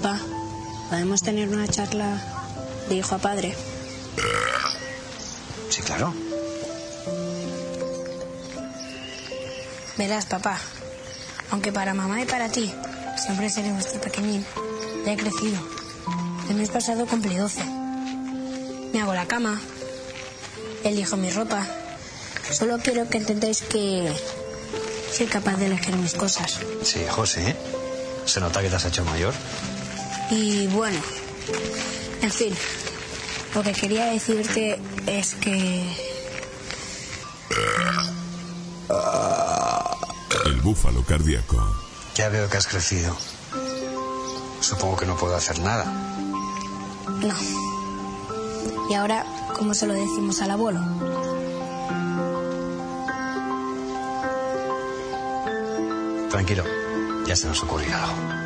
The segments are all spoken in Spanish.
Papá, ¿podemos tener una charla de hijo a padre? Sí, claro. Verás, papá, aunque para mamá y para ti siempre seré nuestro pequeñín, ya he crecido. El mes pasado cumplí 12. Me hago la cama, elijo mi ropa. Solo quiero que entendáis que soy capaz de elegir mis cosas. Sí, José, ¿eh? Se nota que te has hecho mayor. Y bueno, en fin, lo que quería decirte es que... El búfalo cardíaco. Ya veo que has crecido. Supongo que no puedo hacer nada. No. Y ahora, ¿cómo se lo decimos al abuelo? Tranquilo, ya se nos ocurrirá algo.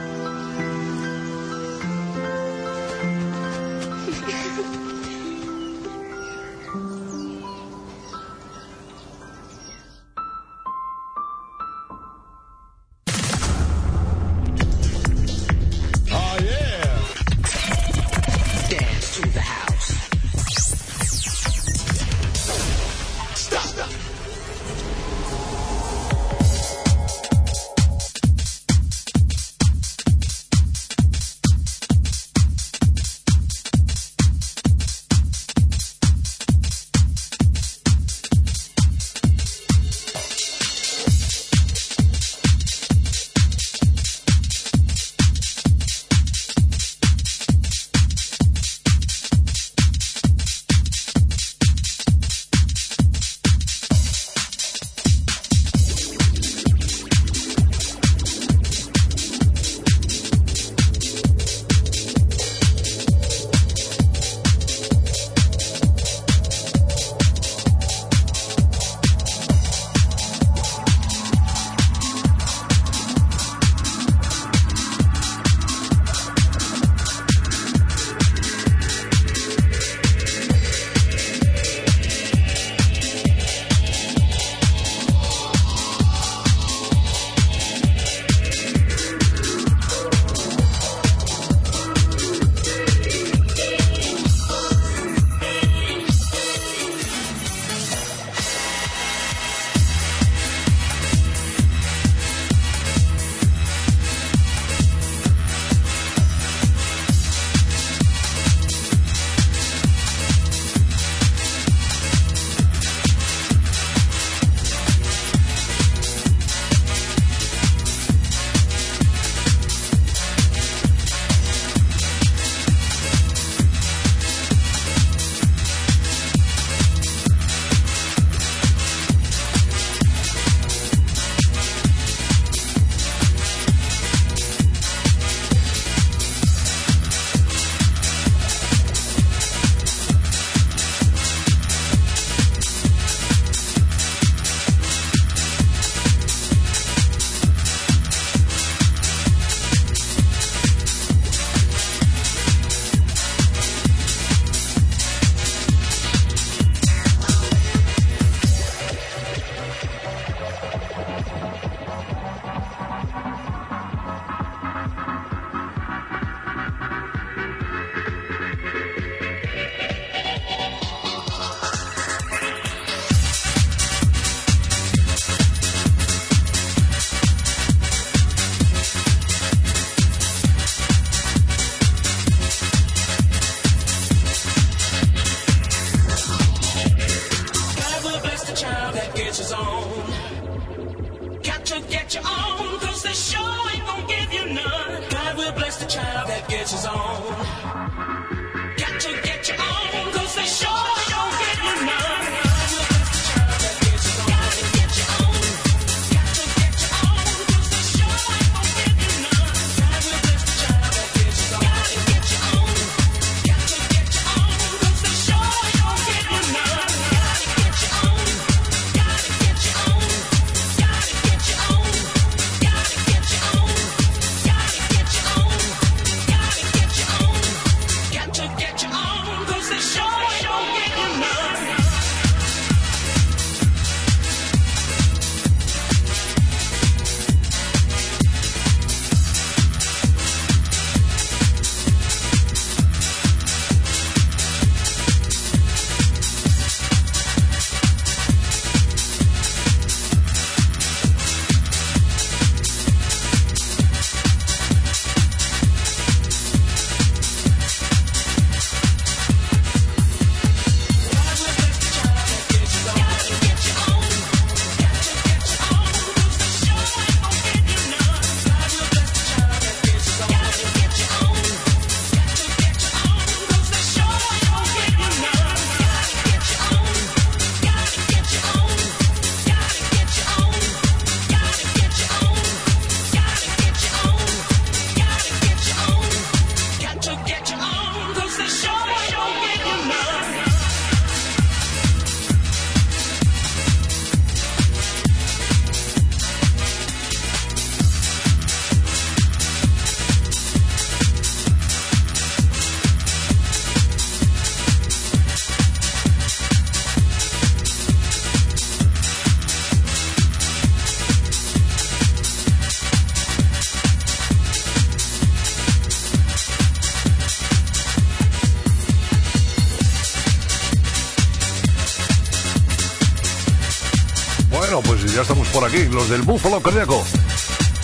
Por aquí, los del Búfalo Cardíaco.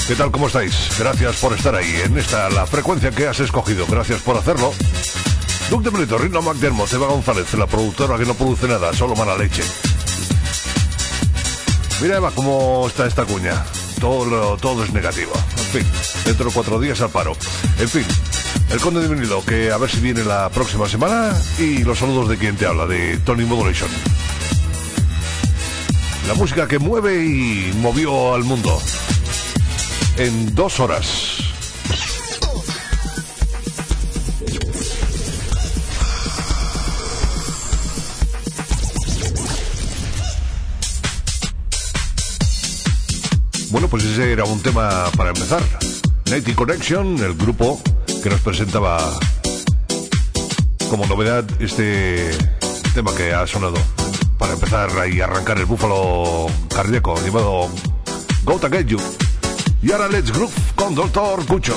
¿Qué tal? ¿Cómo estáis? Gracias por estar ahí en esta, la frecuencia que has escogido. Gracias por hacerlo. Duke de Brito, Rino McDermott, Eva González, la productora que no produce nada, solo mala leche. Mira Eva cómo está esta cuña. Todo, lo- todo es negativo. En fin, dentro de cuatro días al paro. En fin, el conde de vinilo, que a ver si viene la próxima semana. Y los saludos de quien te habla, de Tony Modulation. La música que mueve y movió al mundo. En dos horas. Bueno, pues ese era un tema para empezar. Nighty Connection, el grupo que nos presentaba como novedad este tema que ha sonado para empezar y arrancar el búfalo cardíaco llamado Go to Get You. Y ahora Let's Groove con Doctor Cucho.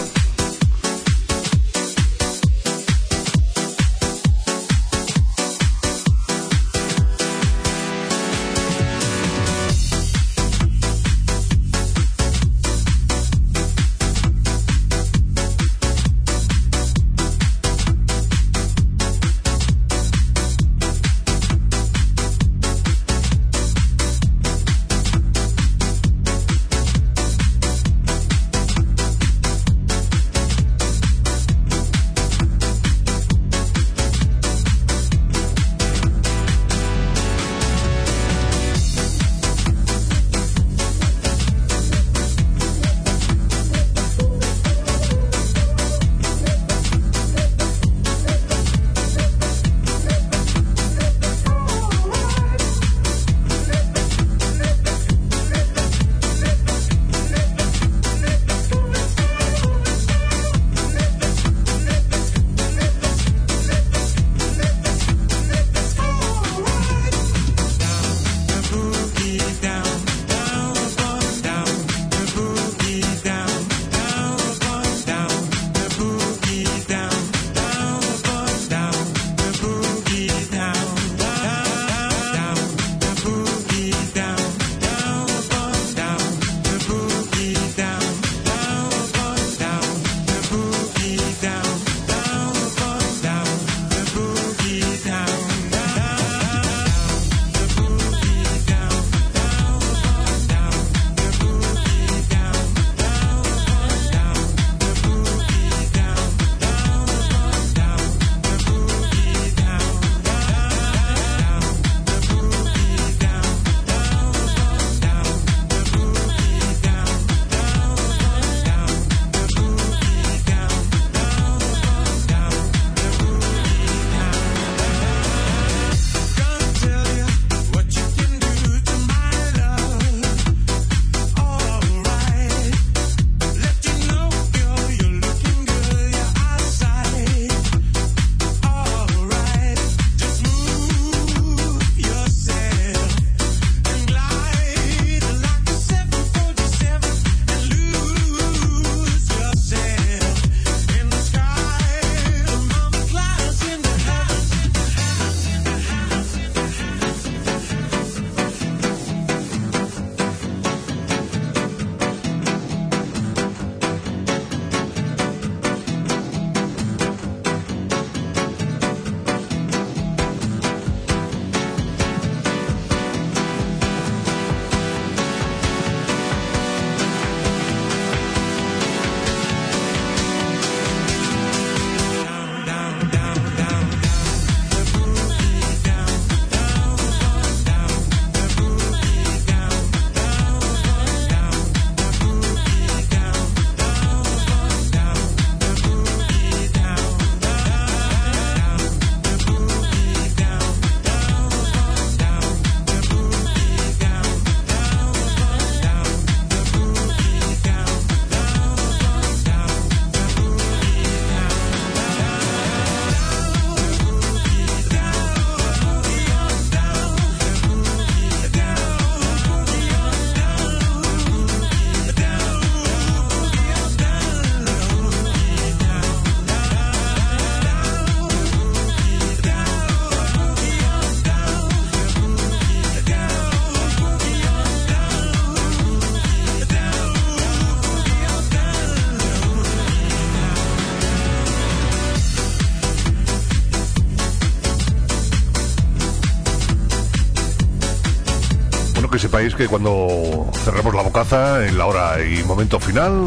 Sepáis que cuando cerramos la bocaza en la hora y momento final,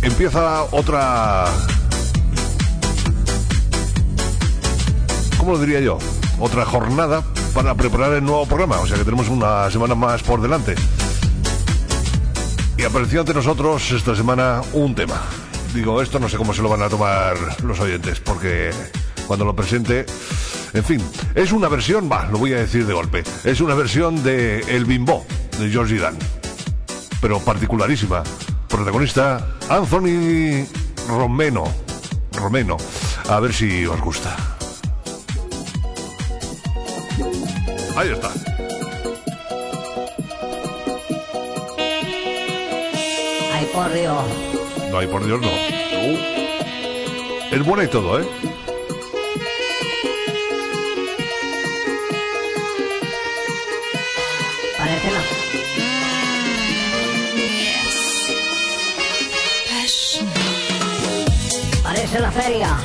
empieza otra... ¿Cómo lo diría yo? Otra jornada para preparar el nuevo programa. O sea que tenemos una semana más por delante. Y apareció ante nosotros esta semana un tema. Digo, esto no sé cómo se lo van a tomar los oyentes, porque cuando lo presente... En fin, es una versión, va, lo voy a decir de golpe, es una versión de El Bimbo, de George Dan. Pero particularísima. Protagonista, Anthony Romeno. Romeno. A ver si os gusta. Ahí está. Ay, por Dios. No hay por Dios, no. Es buena y todo, ¿eh? La feria.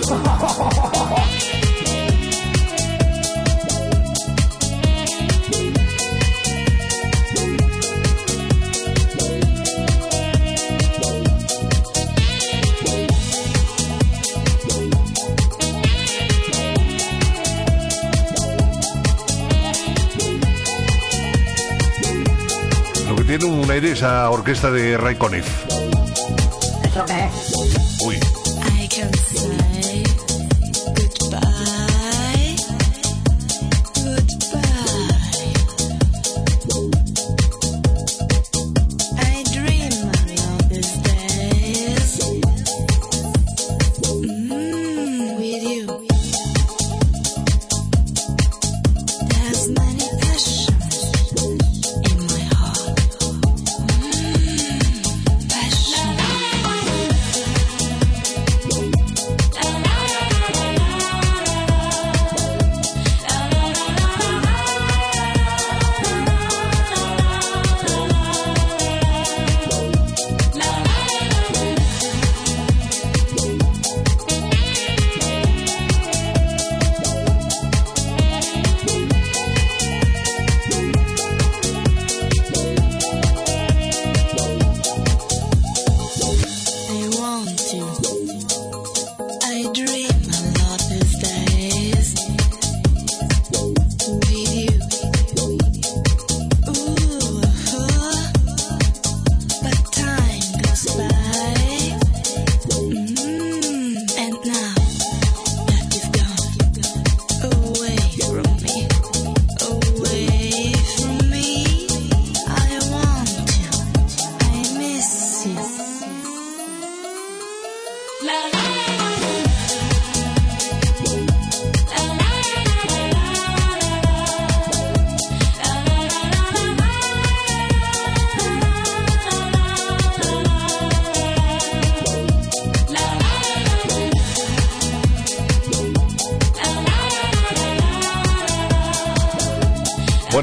Lo que tiene un aire esa orquesta de Ray Conniff. ¿Eso qué es?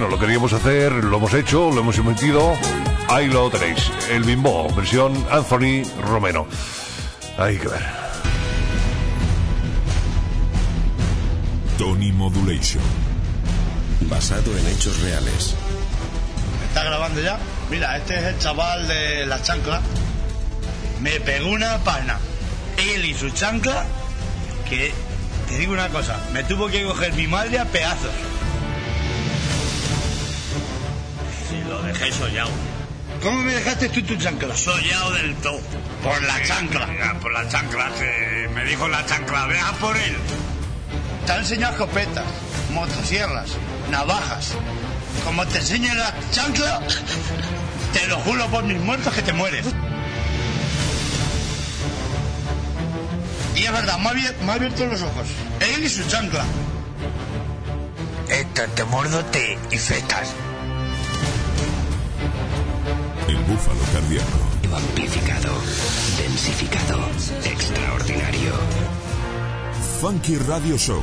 Bueno, lo queríamos hacer, lo hemos hecho, lo hemos emitido. Ahí lo tenéis. El Bimbo, versión Anthony Romero. Hay que ver. Tony Modulation. Basado en hechos reales. ¿Está grabando ya? Mira, este es el chaval de la chancla. Me pegó una pana. Él y su chancla, que te digo una cosa, me tuvo que coger mi madre a pedazos. Dejé sollado. ¿Cómo me dejaste tú tu chancla? Sollado del todo. Por la chancla. por la chancla. me dijo la chancla, vea por él. Te han enseñado escopetas, motosierras, navajas. Como te enseñe la chancla, te lo juro por mis muertos que te mueres. Y es verdad, me ha, abier- me ha abierto los ojos. Él y su chancla. Esto te muerdo te y fetas. El búfalo cardíaco. Amplificado. Densificado. Extraordinario. Funky Radio Show.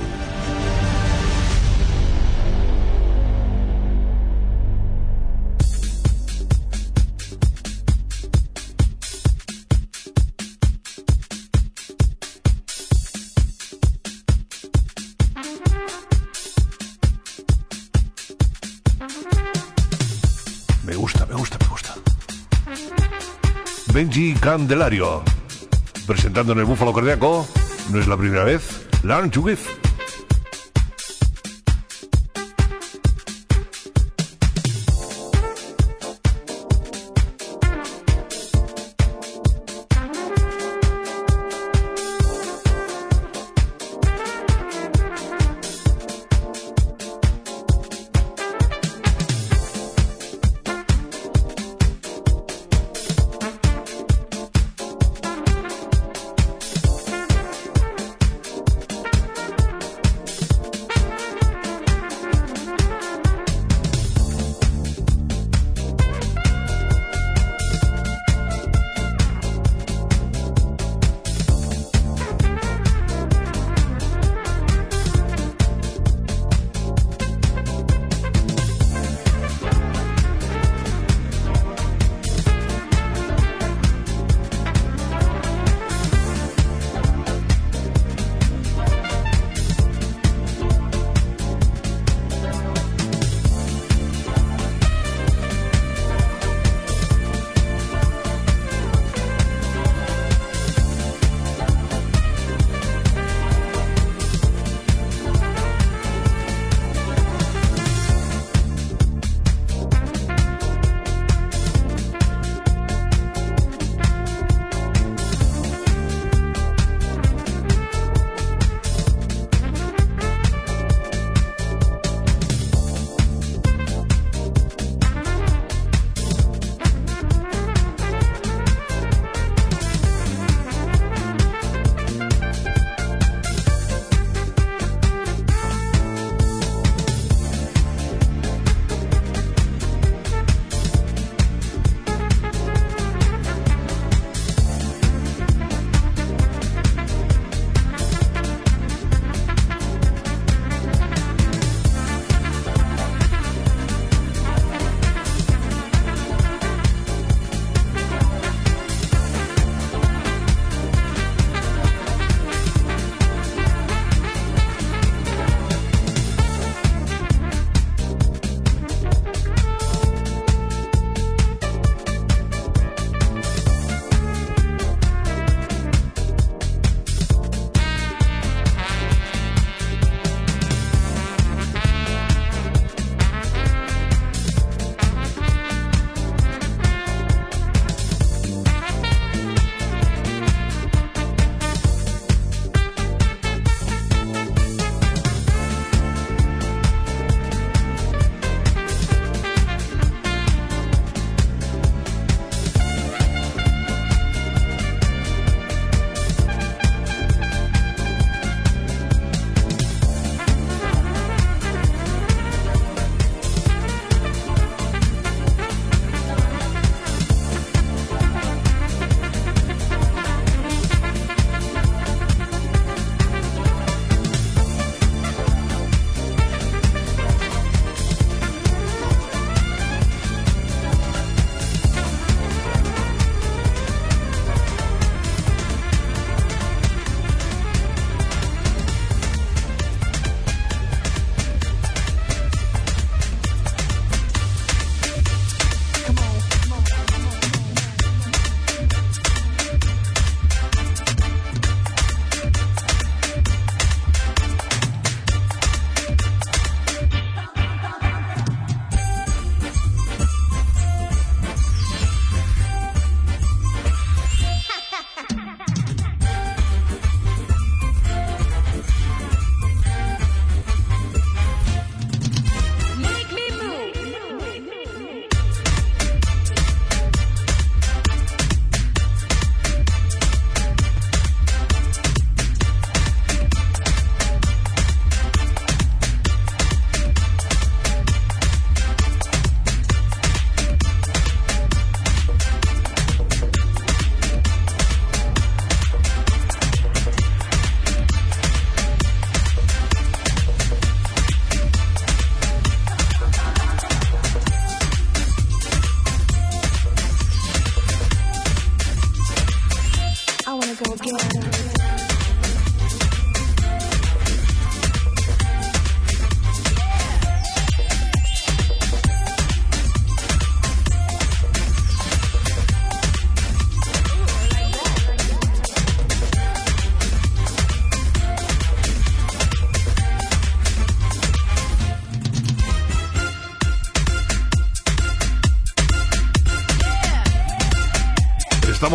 Benji Candelario. Presentando en el Búfalo Cardíaco, no es la primera vez, Learn to.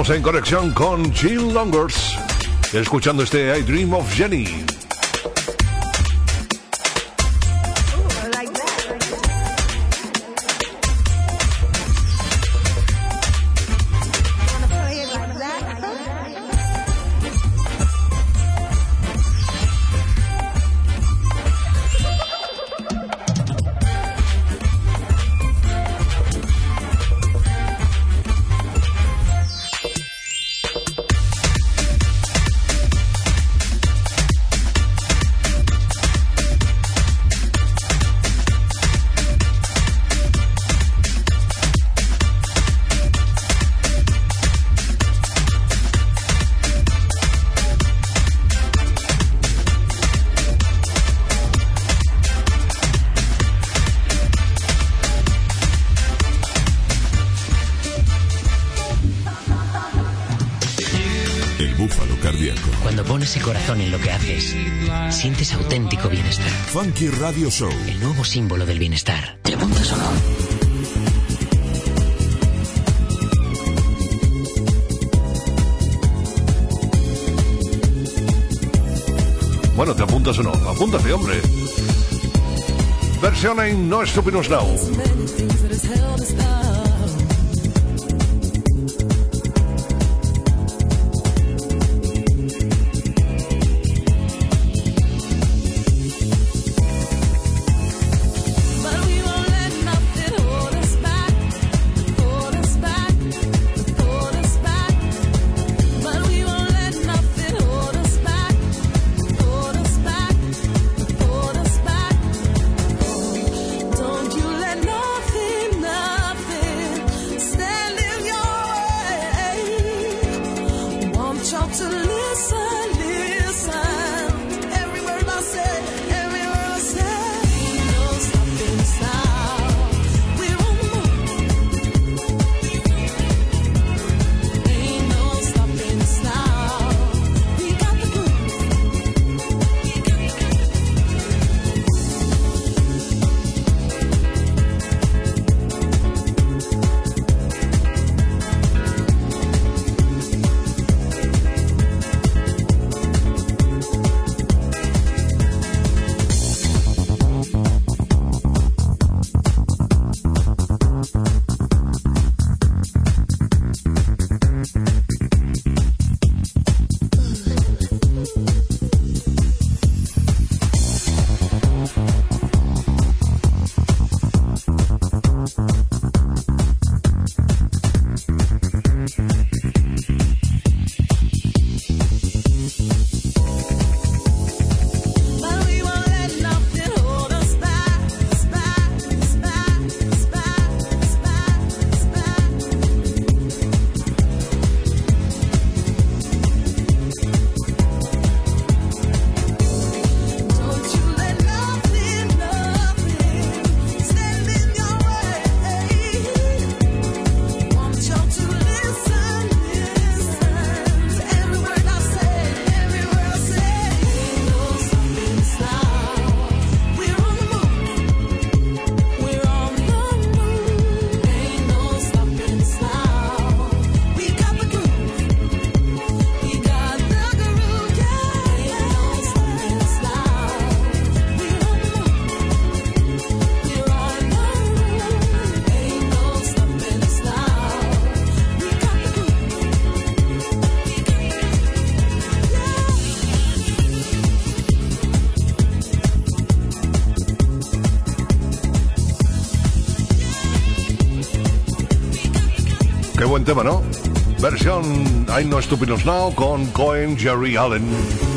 estamos en conexión con Jill Longers, escuchando este I Dream of Jenny. ese corazón en lo que haces, sientes auténtico bienestar. Funky Radio Show. El nuevo símbolo del bienestar. ¿Te apuntas o no? Bueno, ¿te apuntas o no? Apúntate, hombre. Versión en No Stupid Now. tema, ¿no? Versión I'm No Stupid Now con Cohen Jerry Allen.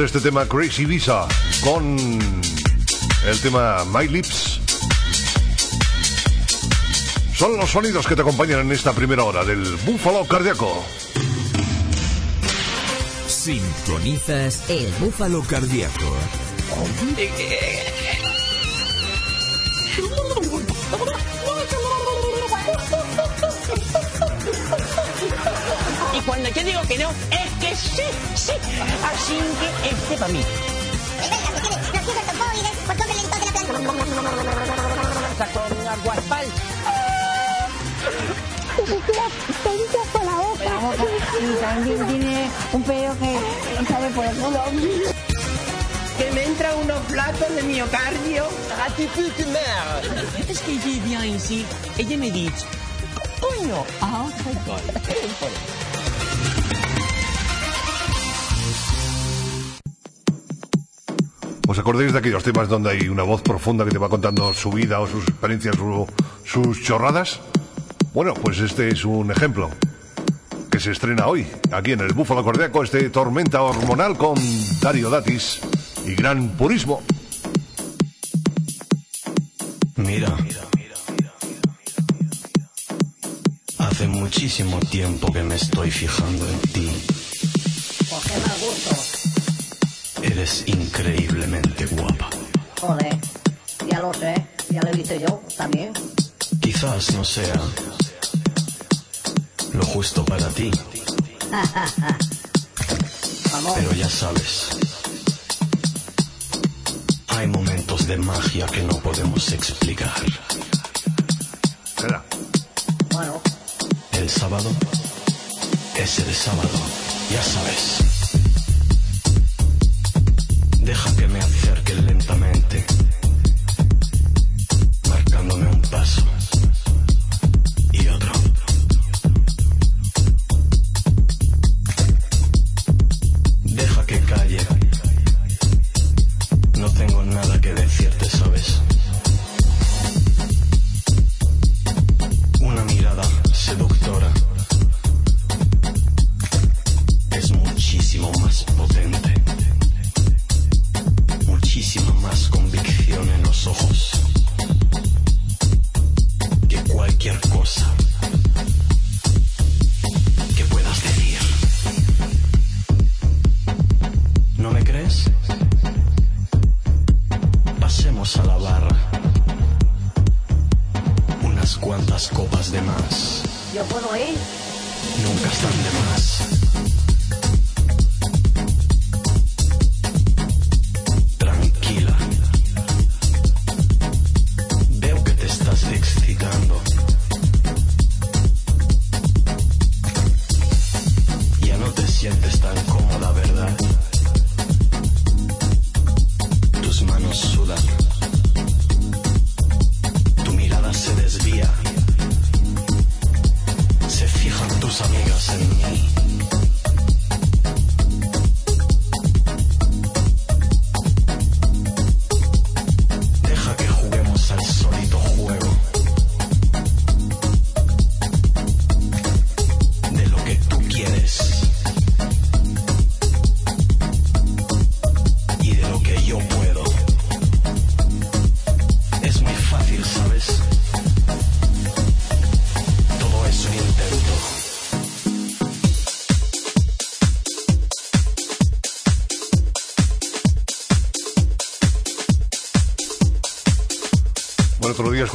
De este tema Crazy Visa con el tema My Lips. Son los sonidos que te acompañan en esta primera hora del Búfalo Cardíaco. Sintonizas el búfalo cardíaco. Y cuando yo digo que no, es que sí, sí. Así que este para mí. Con aguaspal. por la boca. Y también tiene un pedo que sale por el culo. Que me entra unos platos de miocardio. Merde. Es que ella vient ici, ella me dice, coño, a otra école. ¿Os acordáis de aquellos temas donde hay una voz profunda que te va contando su vida o sus experiencias o sus chorradas? Bueno, pues este es un ejemplo que se estrena hoy, aquí en el Búfalo Cardíaco, este Tormenta Hormonal con Dario Datis y Gran Purismo. Mira. Hace muchísimo tiempo que me estoy fijando en ti. Eres increíblemente guapa. Joder, ya lo sé, ya lo he visto yo también. Quizás no sea lo justo para ti, pero ya sabes. Hay momentos de magia que no podemos explicar. Espera. bueno, El sábado es el sábado, ya sabes. Deja que me acerque lentamente, marcándome un paso y otro.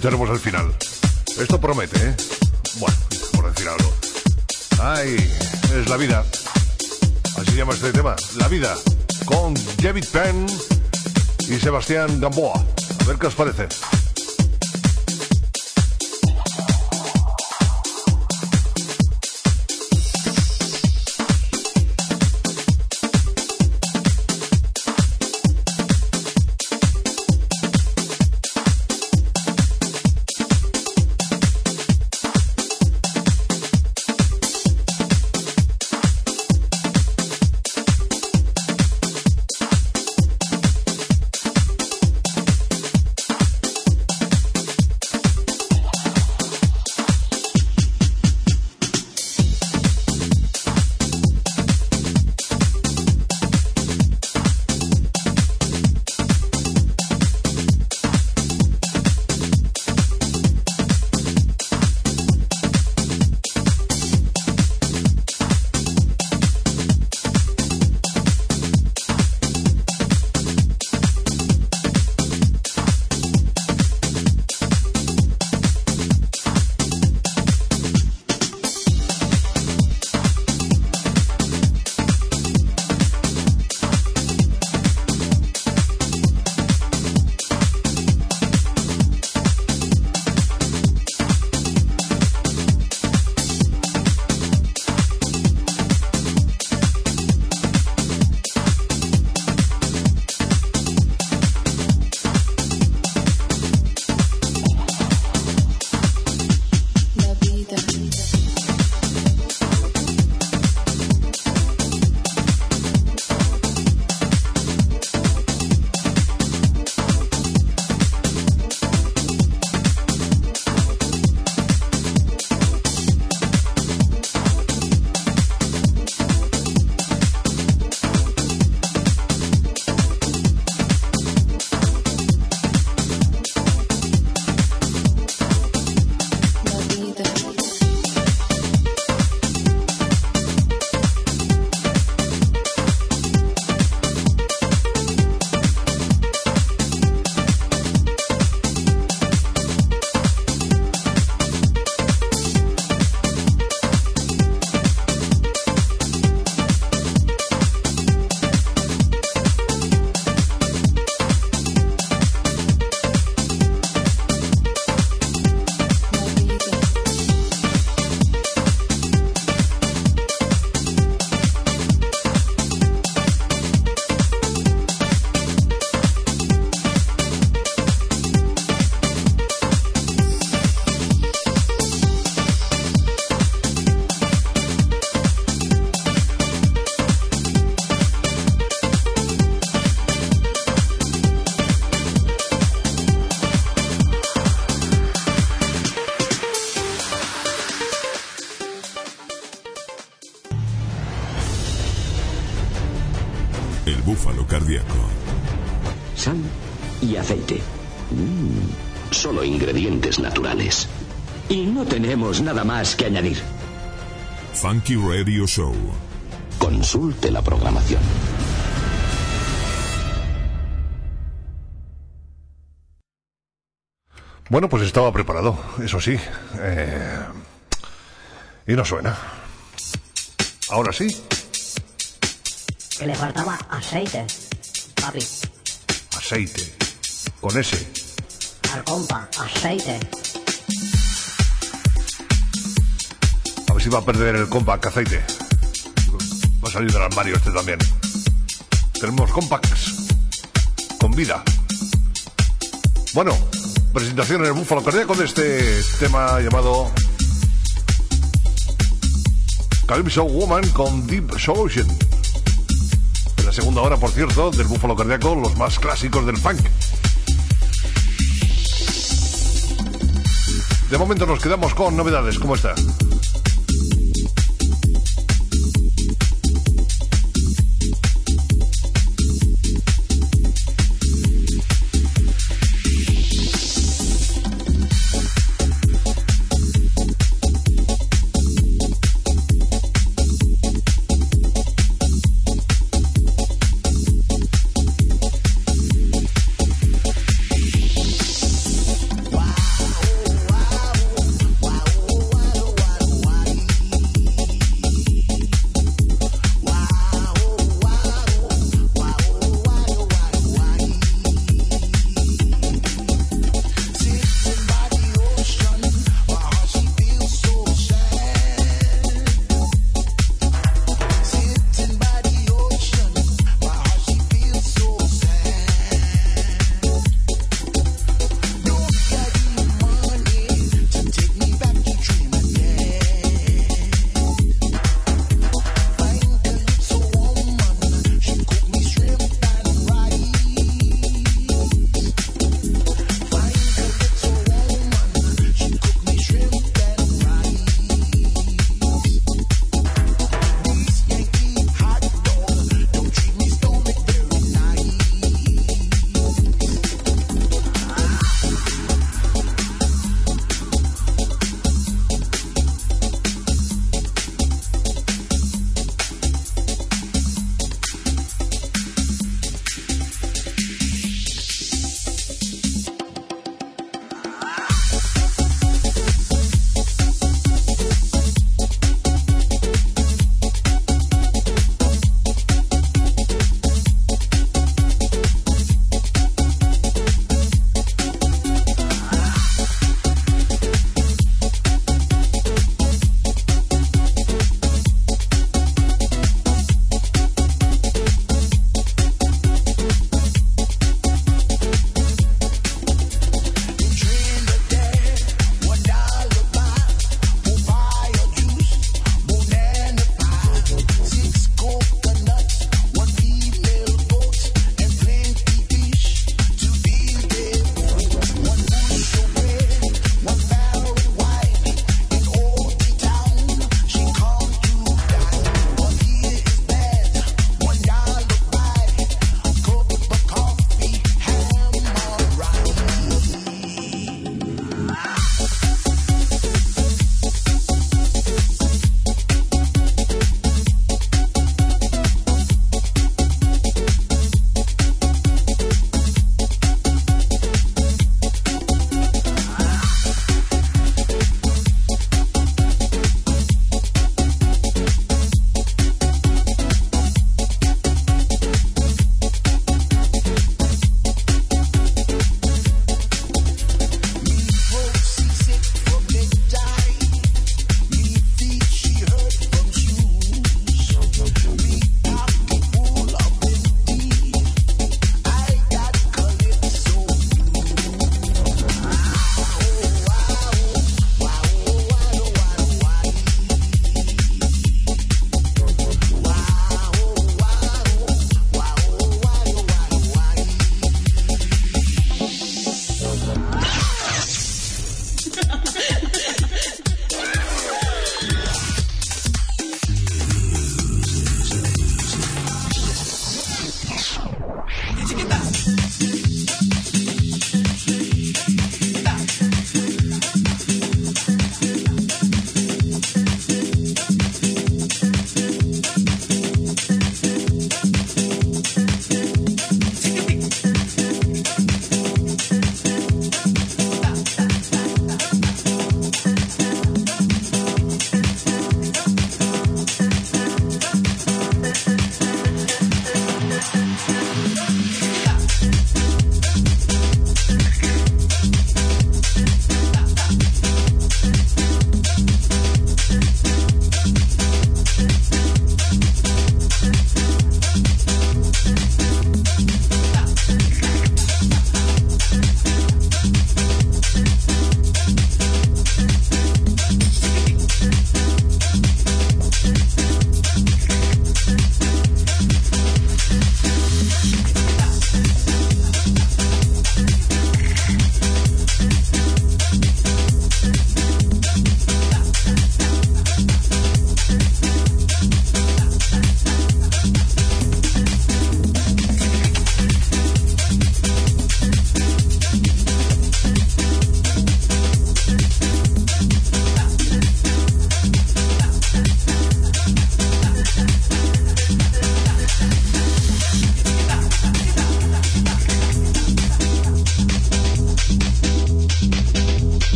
Escucharemos el final. Esto promete, ¿eh? Bueno, por decir algo. Ay, es la vida. Así llama este tema, La vida, con David Penn y Sebastián Gamboa. A ver qué os parece. Tenemos nada más que añadir. Funky Radio Show. Consulte la programación. Bueno, pues estaba preparado, eso sí. Eh, y no suena. Ahora sí. Que le faltaba aceite, papi. Aceite. Con ese. Al compa, aceite. Si va a perder el compact aceite. Va a salir del armario este también. Tenemos compacts. Con vida. Bueno, presentación en el Búfalo Cardíaco de este tema llamado Calypso Woman con Deep Solution. En la segunda hora, por cierto, del Búfalo Cardíaco, los más clásicos del funk. De momento nos quedamos con novedades. ¿Cómo está?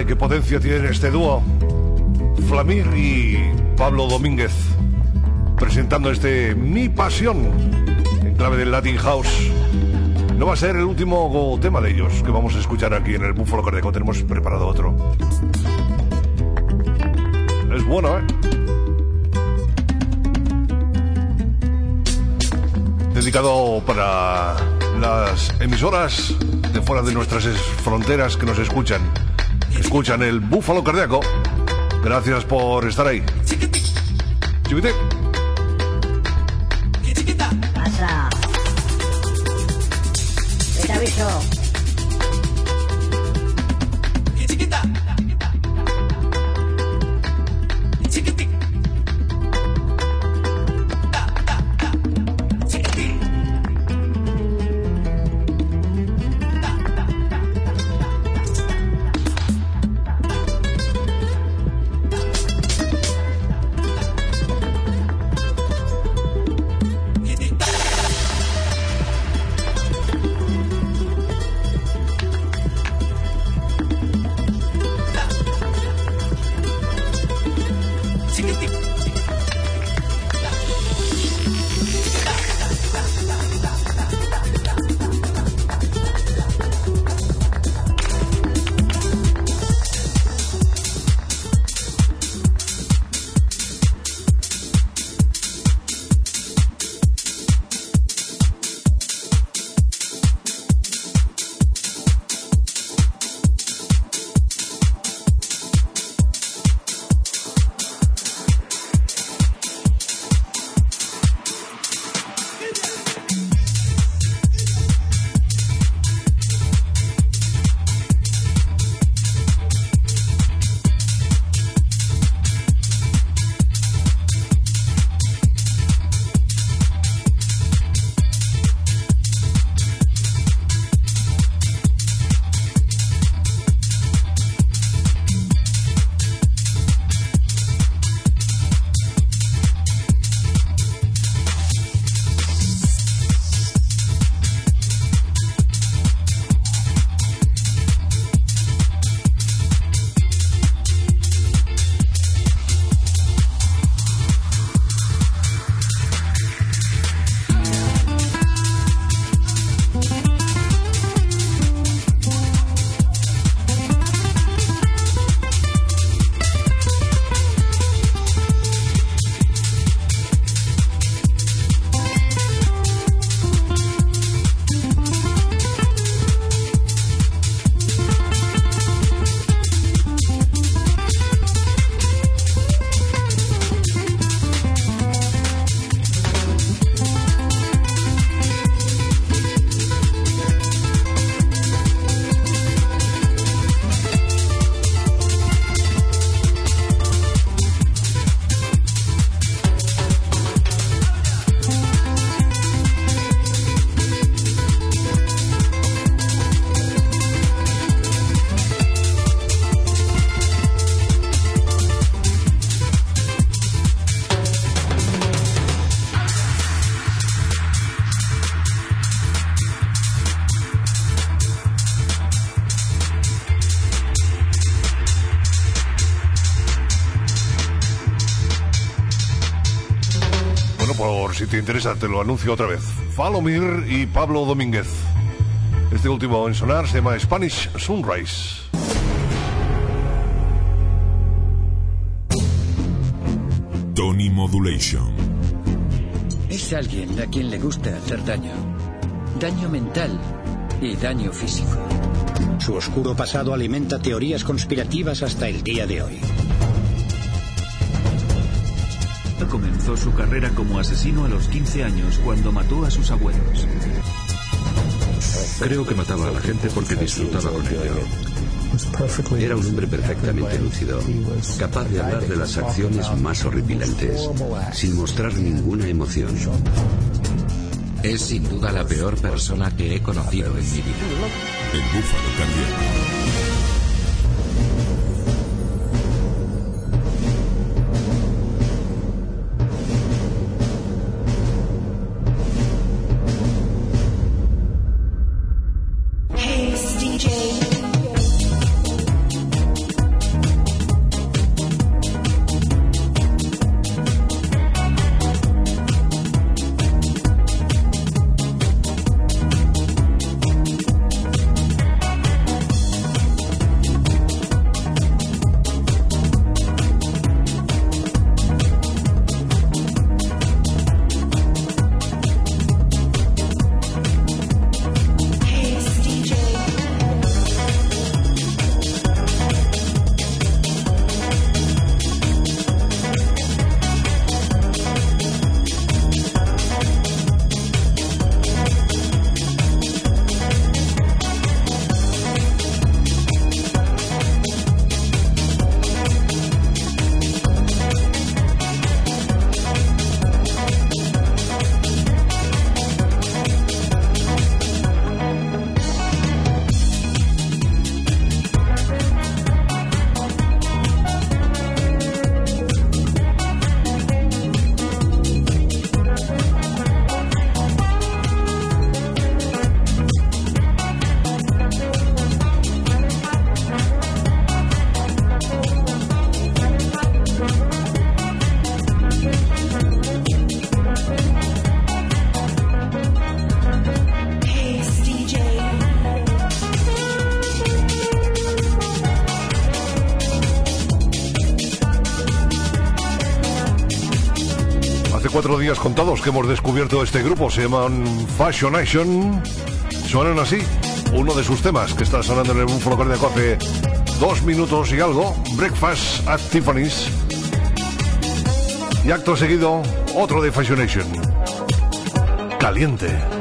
Y qué potencia tiene este dúo. Flamir y Pablo Domínguez presentando este Mi Pasión en clave del Latin House. No va a ser el último tema de ellos que vamos a escuchar aquí en el Búfalo Cardíaco. Tenemos preparado otro. Es bueno, ¿eh? Dedicado para las emisoras de fuera de nuestras es- fronteras que nos escuchan. Escuchan el Búfalo Cardíaco. Gracias por estar ahí. Te interesa, te lo anuncio otra vez. Falomir y Pablo Domínguez. Este último en sonar se llama Spanish Sunrise. Tony Modulation. Es alguien a quien le gusta hacer daño. Daño mental y daño físico. Su oscuro pasado alimenta teorías conspirativas hasta el día de hoy. Su carrera como asesino a los 15 años cuando mató a sus abuelos. Creo que mataba a la gente porque disfrutaba con ello. Era un hombre perfectamente lúcido, capaz de hablar de las acciones más horripilantes, sin mostrar ninguna emoción. Es sin duda la peor persona que he conocido en mi vida. El búfalo. Contados que hemos descubierto este grupo. Se llaman Fashion Nation. Suenan así. Uno de sus temas que está sonando en el Búfalo Cardíaco hace dos minutos y algo. Breakfast at Tiffany's. Y acto seguido, otro de Fashion Nation. Caliente.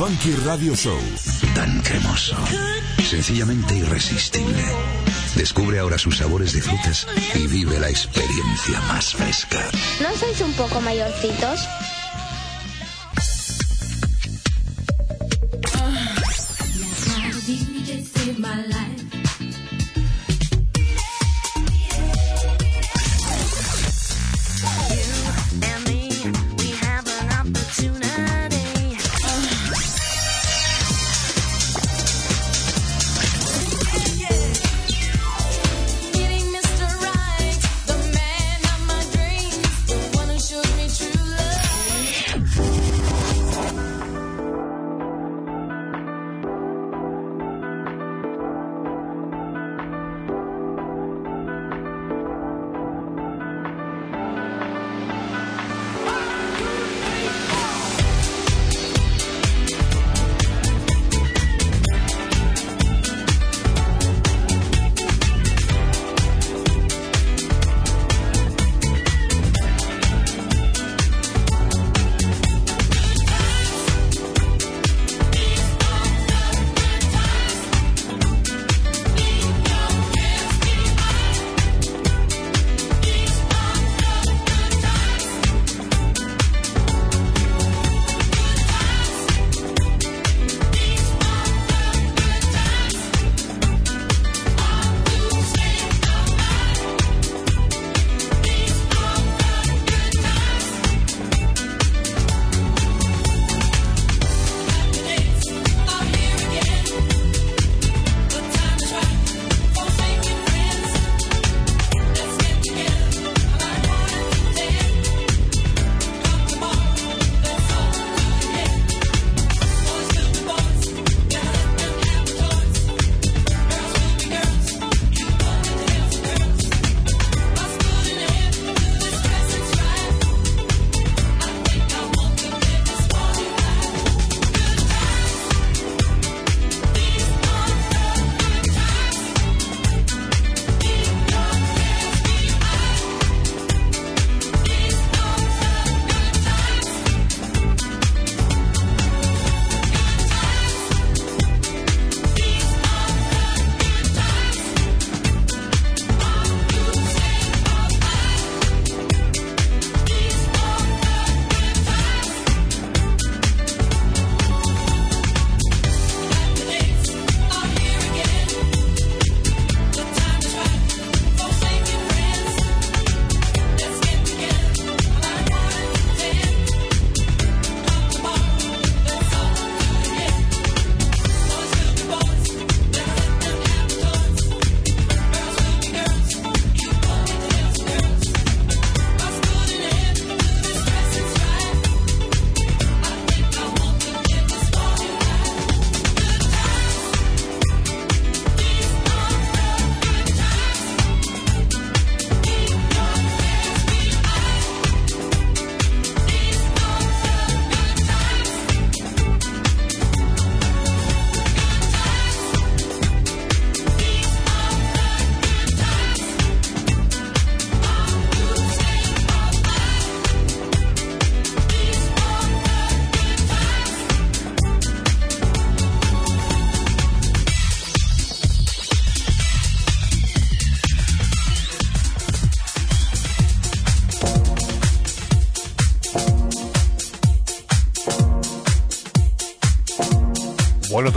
Funky Radio Show. Tan cremoso. Sencillamente irresistible. Descubre ahora sus sabores de frutas y vive la experiencia más fresca. ¿No sois un poco mayorcitos?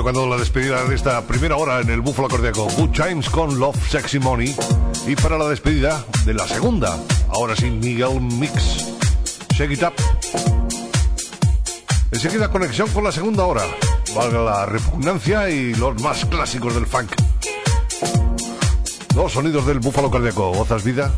tocando la despedida de esta primera hora en el Búfalo Cardíaco. Good Times con Love Sexy Money. Y para la despedida de la segunda, ahora sí, Miguel Mix. Shake it up. Enseguida conexión con la segunda hora. Valga la repugnancia y los más clásicos del funk. Los sonidos del Búfalo Cardíaco. ¿Gozas vida?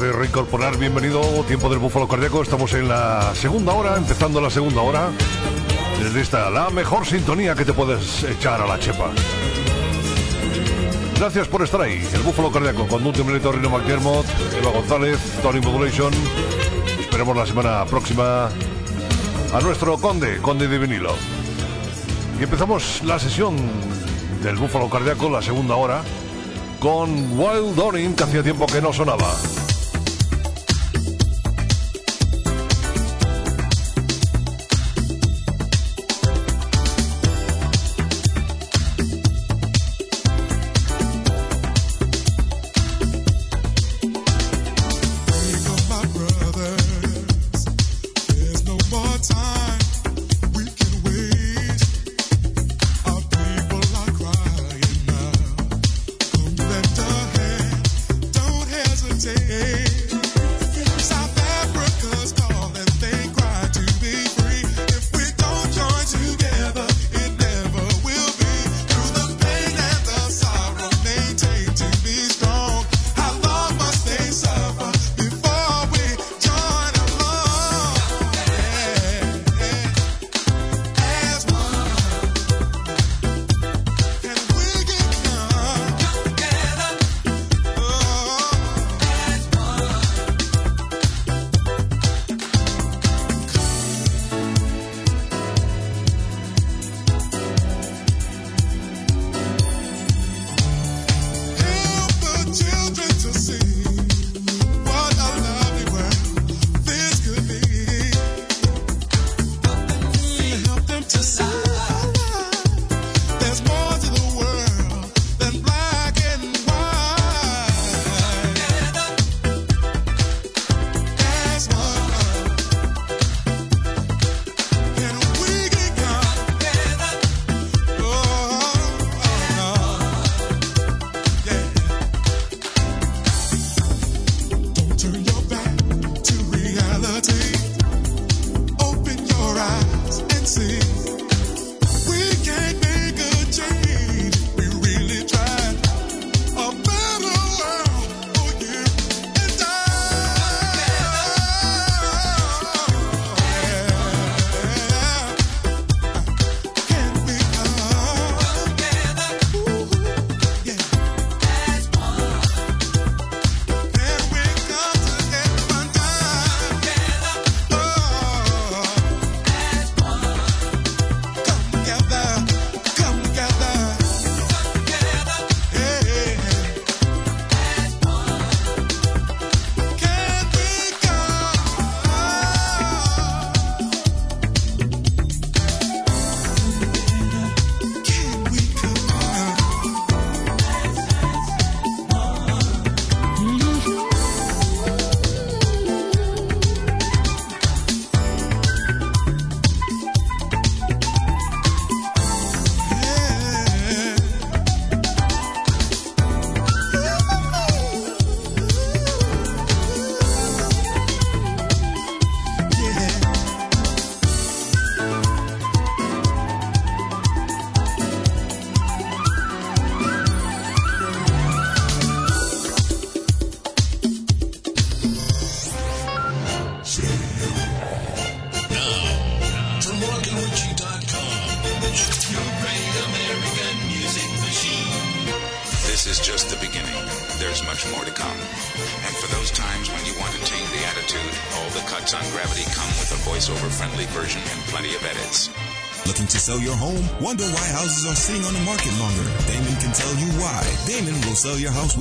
De reincorporar, bienvenido. Tiempo del Búfalo Cardíaco. Estamos en la segunda hora, empezando la segunda hora. Desde esta, la mejor sintonía que te puedes echar a la chepa. Gracias por estar ahí. El Búfalo Cardíaco con Dulce Milito, Rino McDermott, Eva González, Tony Modulation. Esperemos la semana próxima a nuestro conde, conde de vinilo. Y empezamos la sesión del Búfalo Cardíaco, la segunda hora, con Wild Dawning, que hacía tiempo que no sonaba.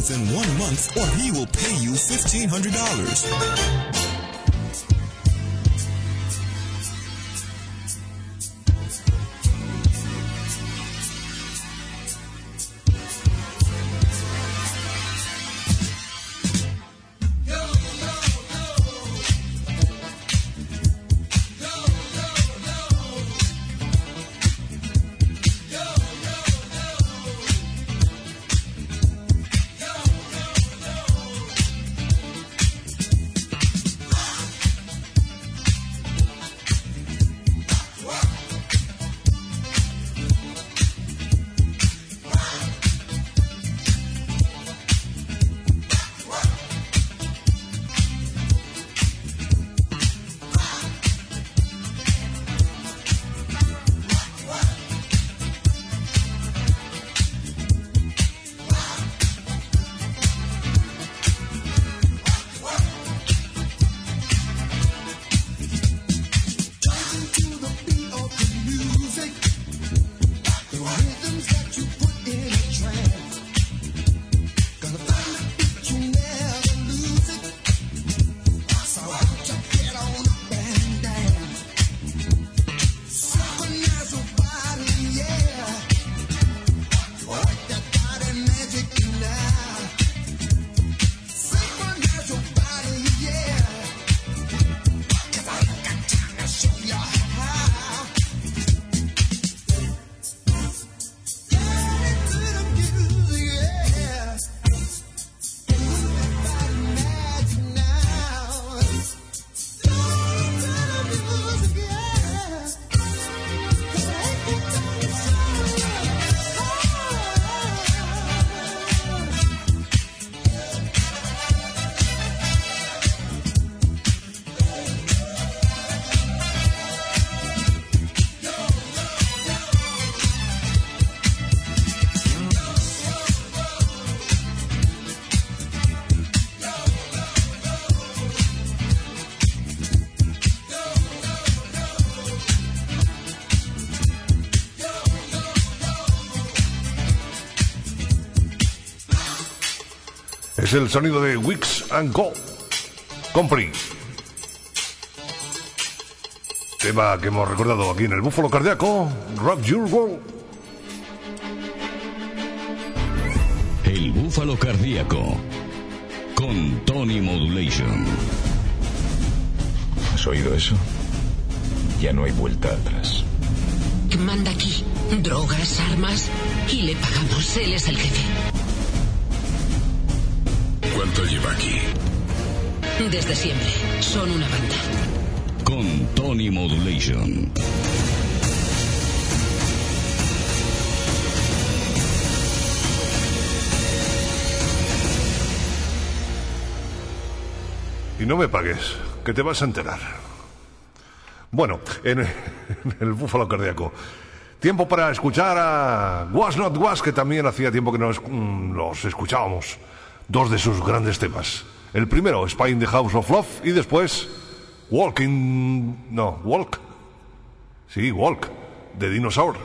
Within one month or he will pay you $1,500. Es el sonido de Wix and Go. Company. Tema que hemos recordado aquí en el Búfalo Cardíaco. Rock Your World. El búfalo cardíaco con Tony Modulation. ¿Has oído eso? Ya no hay vuelta atrás. Manda aquí drogas, armas y le pagamos. Él es el jefe. ¿Cuánto lleva aquí? Desde siempre. Son una banda. Con Tony Modulation. Y no me pagues, que te vas a enterar. Bueno, en, en el búfalo cardíaco. Tiempo para escuchar a Was Not Was, que también hacía tiempo que nos, mm, los escuchábamos. Dos de sus grandes temas. El primero, Spy in the House of Love, y después, Walking. No, Walk. Sí, Walk, de Dinosaur.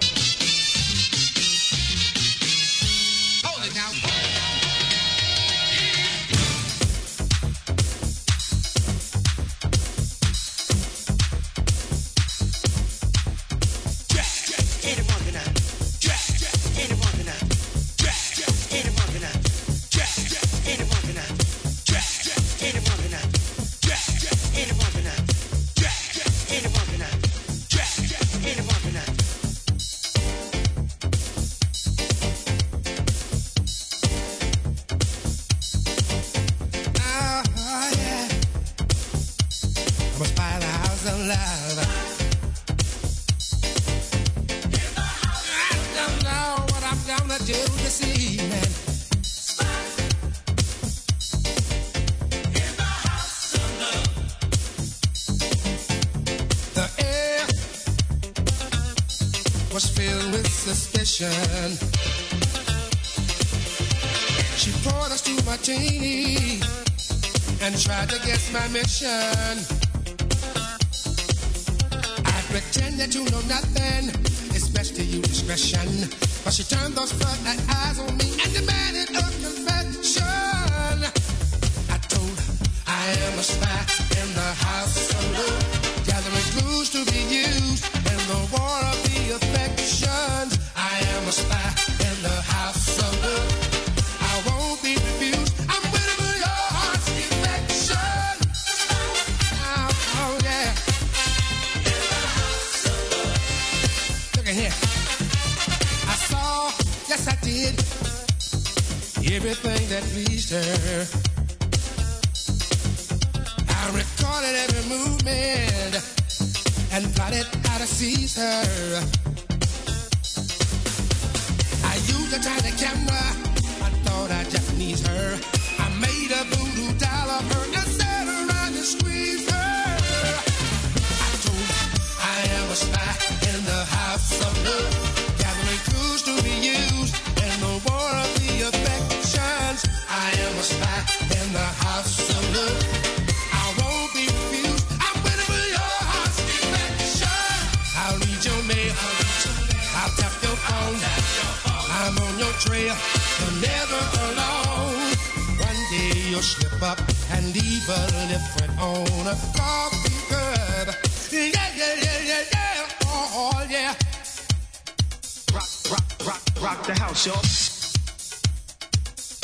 rock the house, y'all.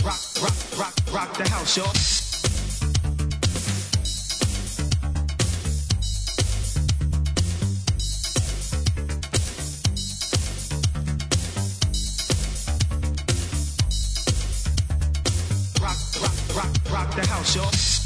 Rock, rock, rock, rock the house, y'all. Rock, rock, rock, rock the house, y'all.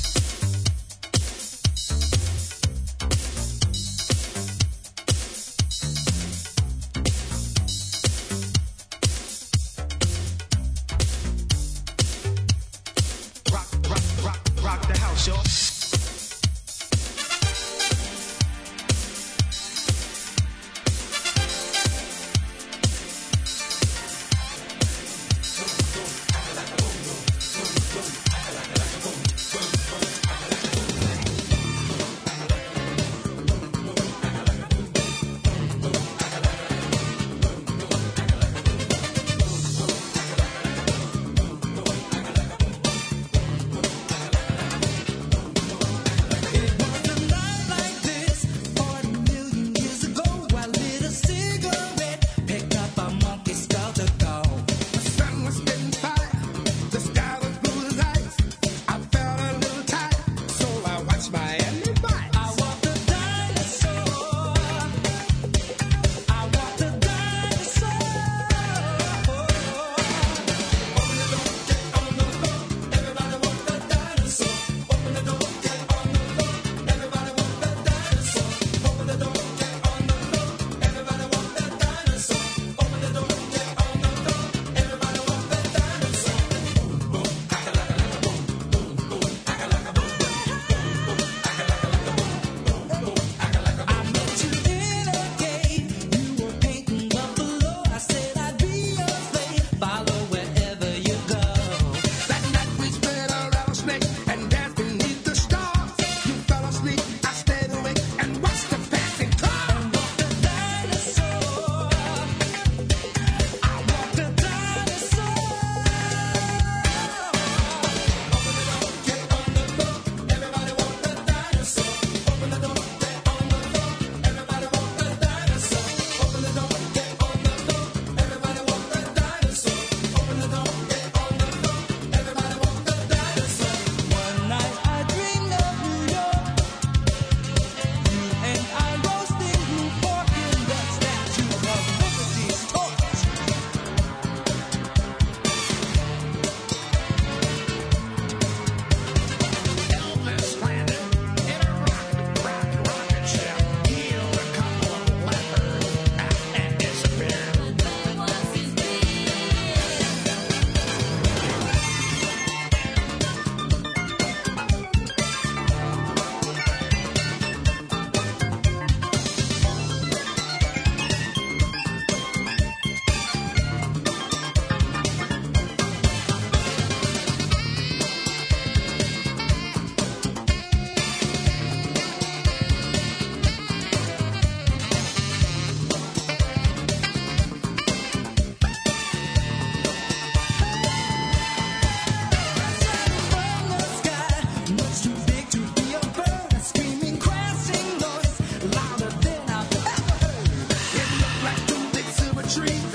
tree.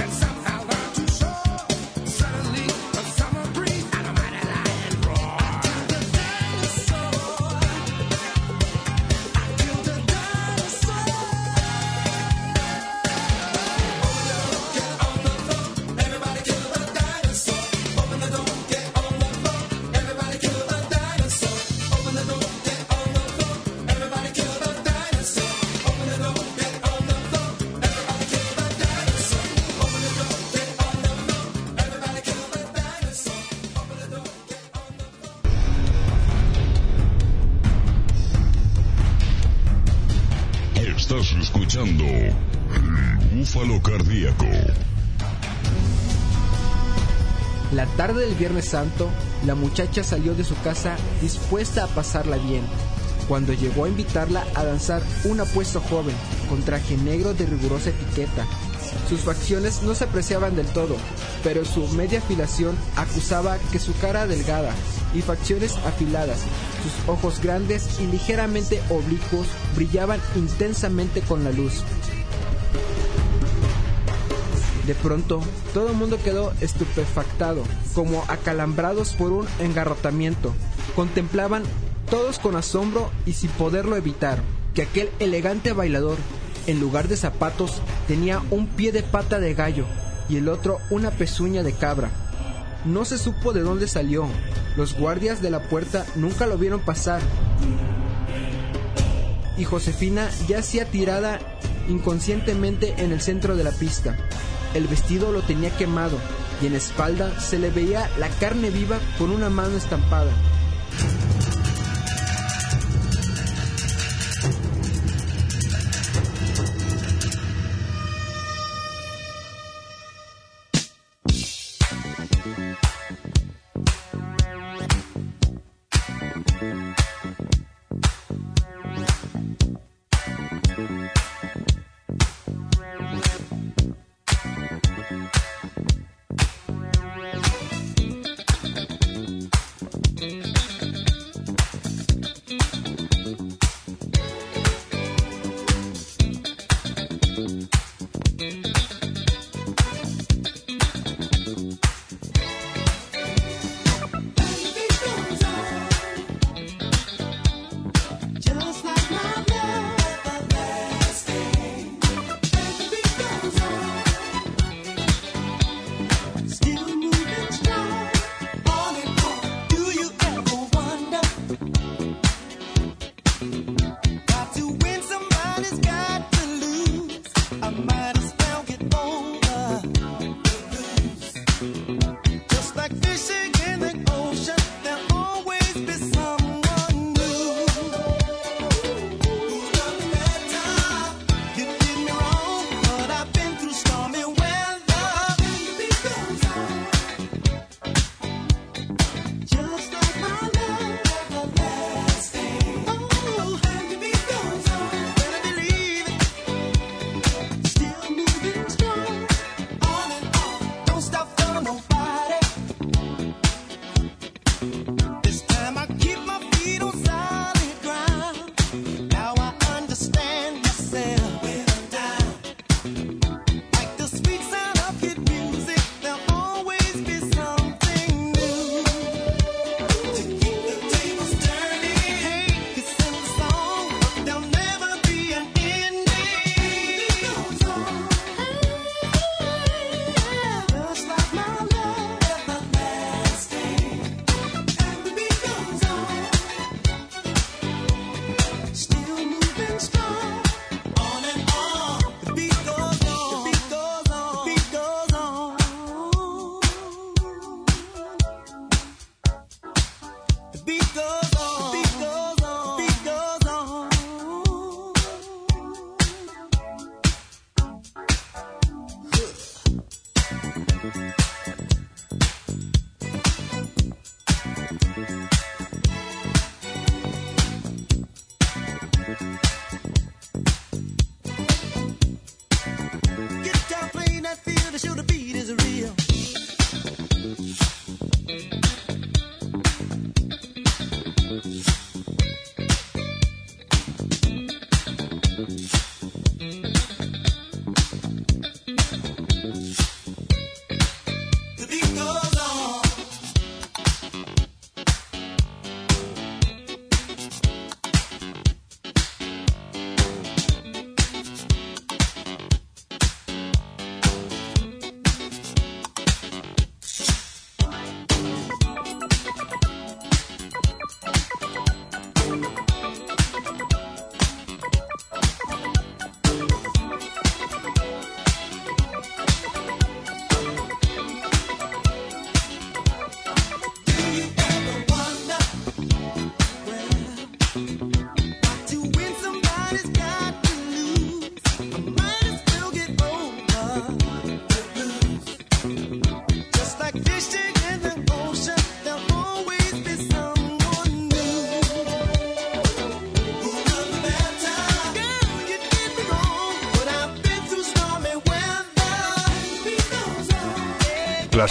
Tarde del Viernes Santo, la muchacha salió de su casa dispuesta a pasarla bien. Cuando llegó a invitarla a danzar un apuesto joven, con traje negro de rigurosa etiqueta. Sus facciones no se apreciaban del todo, pero su media afilación acusaba que su cara delgada y facciones afiladas, sus ojos grandes y ligeramente oblicuos brillaban intensamente con la luz. De pronto, todo el mundo quedó estupefactado, como acalambrados por un engarrotamiento. Contemplaban todos con asombro y sin poderlo evitar, que aquel elegante bailador, en lugar de zapatos, tenía un pie de pata de gallo y el otro una pezuña de cabra. No se supo de dónde salió. Los guardias de la puerta nunca lo vieron pasar. Y Josefina yacía tirada inconscientemente en el centro de la pista. El vestido lo tenía quemado y en la espalda se le veía la carne viva con una mano estampada.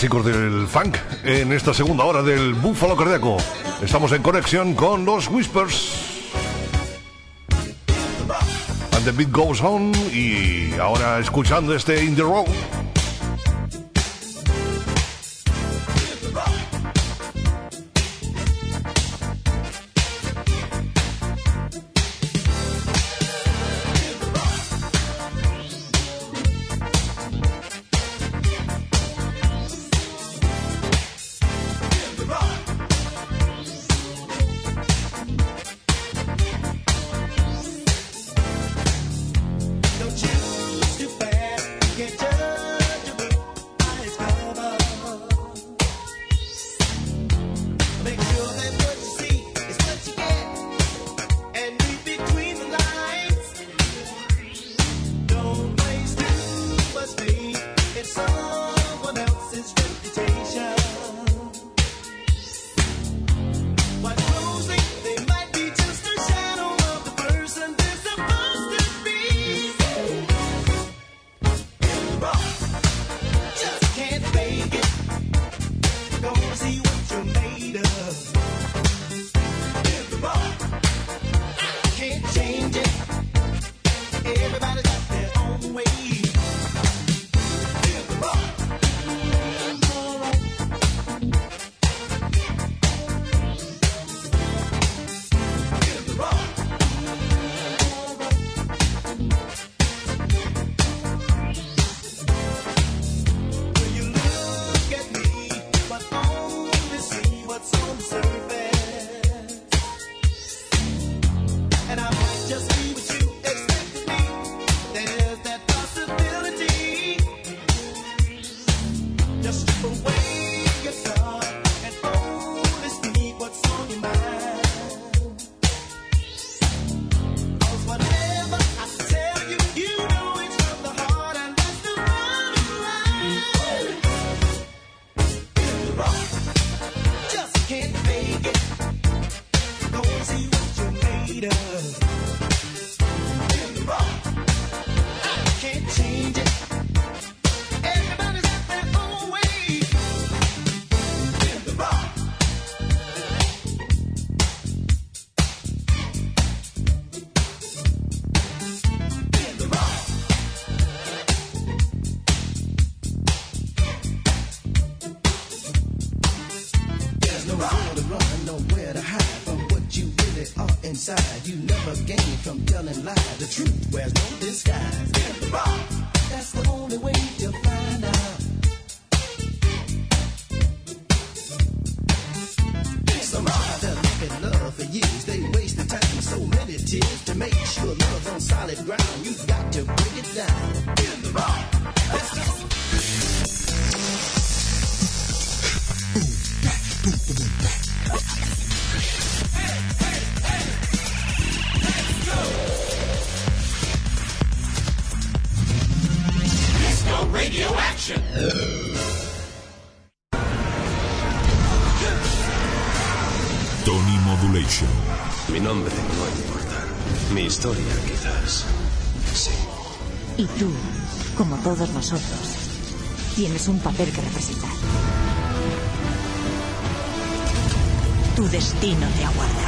clásicos del funk en esta segunda hora del Búfalo Cardíaco. Estamos en conexión con los Whispers. And the beat goes on y ahora escuchando este In the Road. Y tú, como todos nosotros, tienes un papel que representar. Tu destino te aguarda.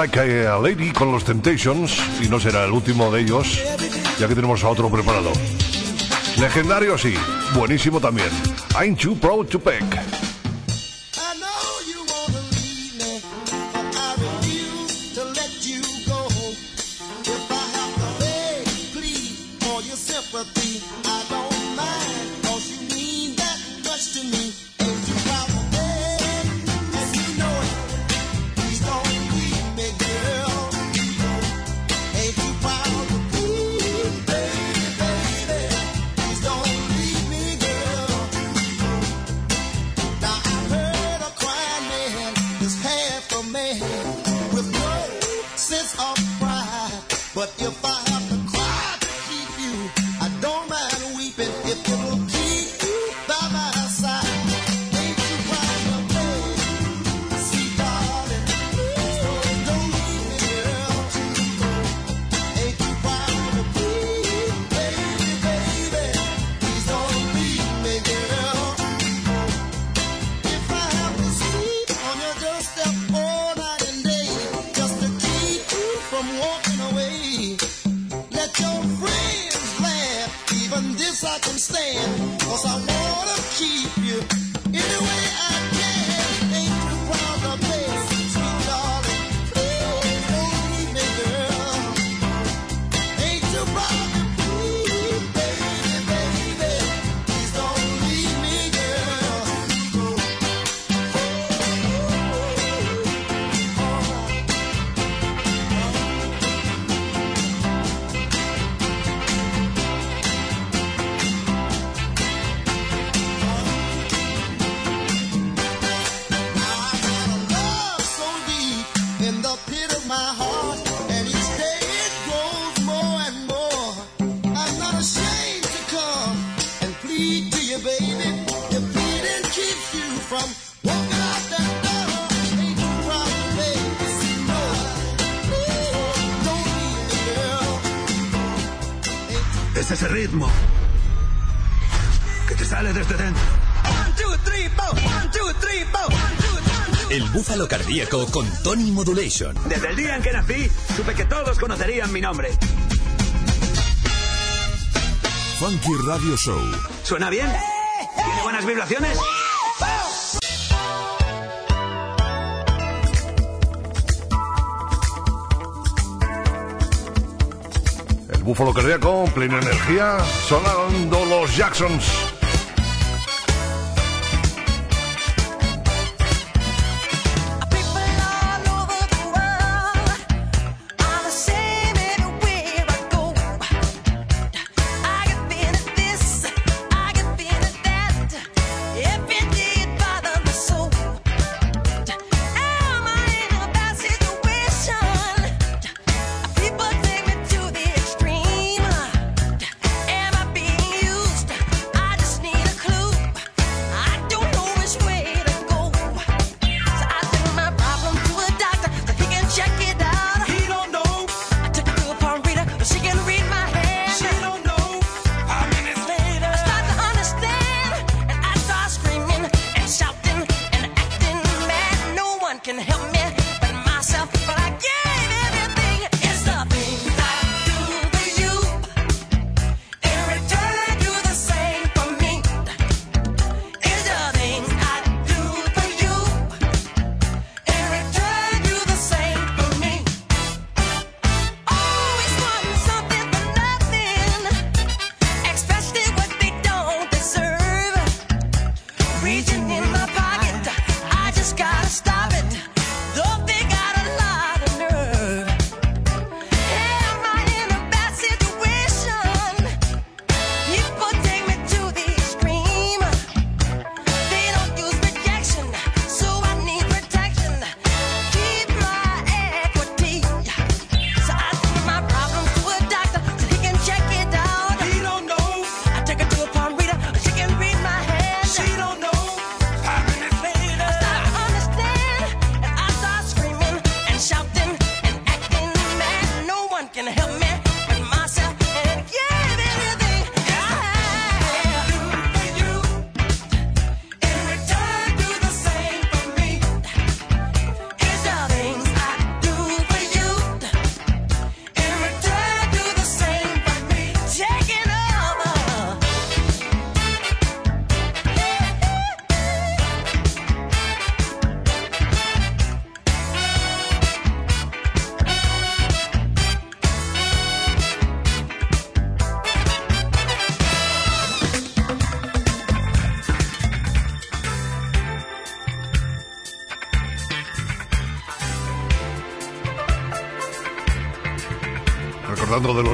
Like a Lady con los Temptations, y no será el último de ellos, ya que tenemos a otro preparado. Legendario sí, buenísimo también. I'm too proud to peck. ese ritmo que te sale desde dentro. El búfalo cardíaco con Tony Modulation. Desde el día en que nací, supe que todos conocerían mi nombre. Funky Radio Show. ¿Suena bien? ¿Tiene buenas vibraciones? Búfalo cardíaco, plena energía, sonando los Jacksons.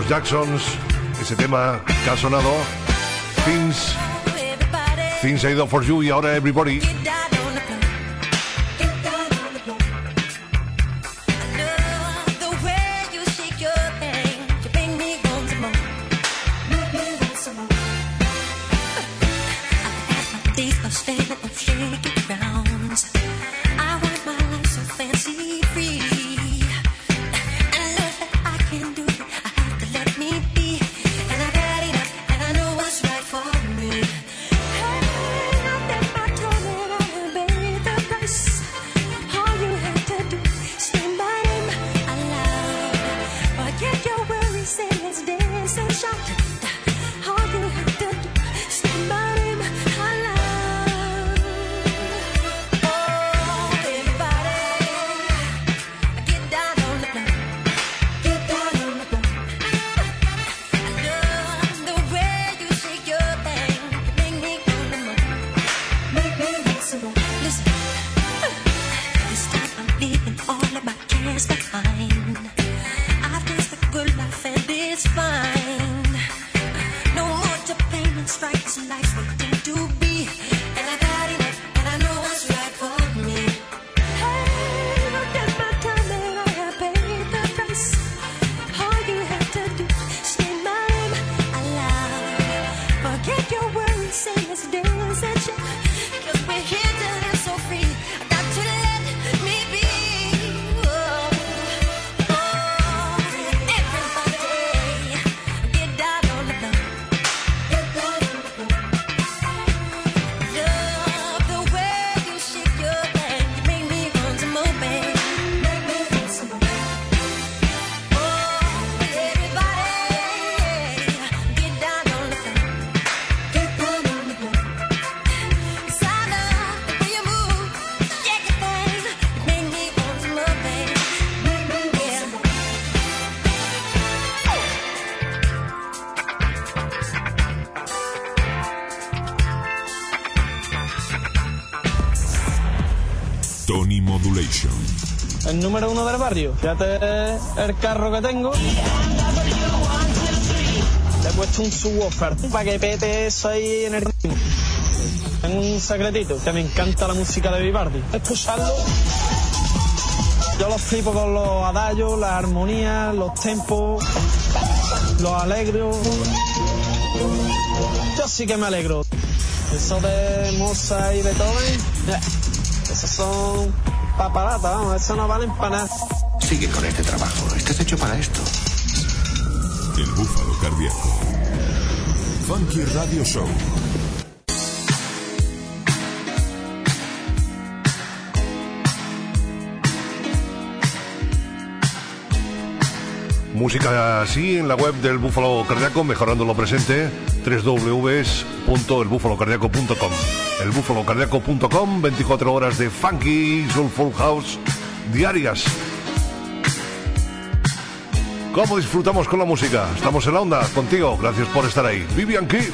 Jacksons, ese tema que ha sonado, Things, Things I Do For You y ahora Everybody. número uno del barrio. Fíjate el carro que tengo. Le he puesto un subwoofer para que pete eso ahí en el... Tengo un secretito, que me encanta la música de Vivaldi. Escucharlo... Yo los flipo con los adallos, la armonía, los tempos, los alegros. Yo sí que me alegro. Eso de Mozart y Beethoven, yeah. esos son papalata, vamos, eso no vale para nada. Sigue con este trabajo, estás hecho para esto. El búfalo cardíaco. Funky Radio Show. Música así en la web del Búfalo Cardíaco, mejorando lo presente, www.elbúfalocardiaco.com elbúfalocardíaco.com, 24 horas de funky, soulful house diarias. ¿Cómo disfrutamos con la música? Estamos en la onda contigo. Gracias por estar ahí. Vivian Key.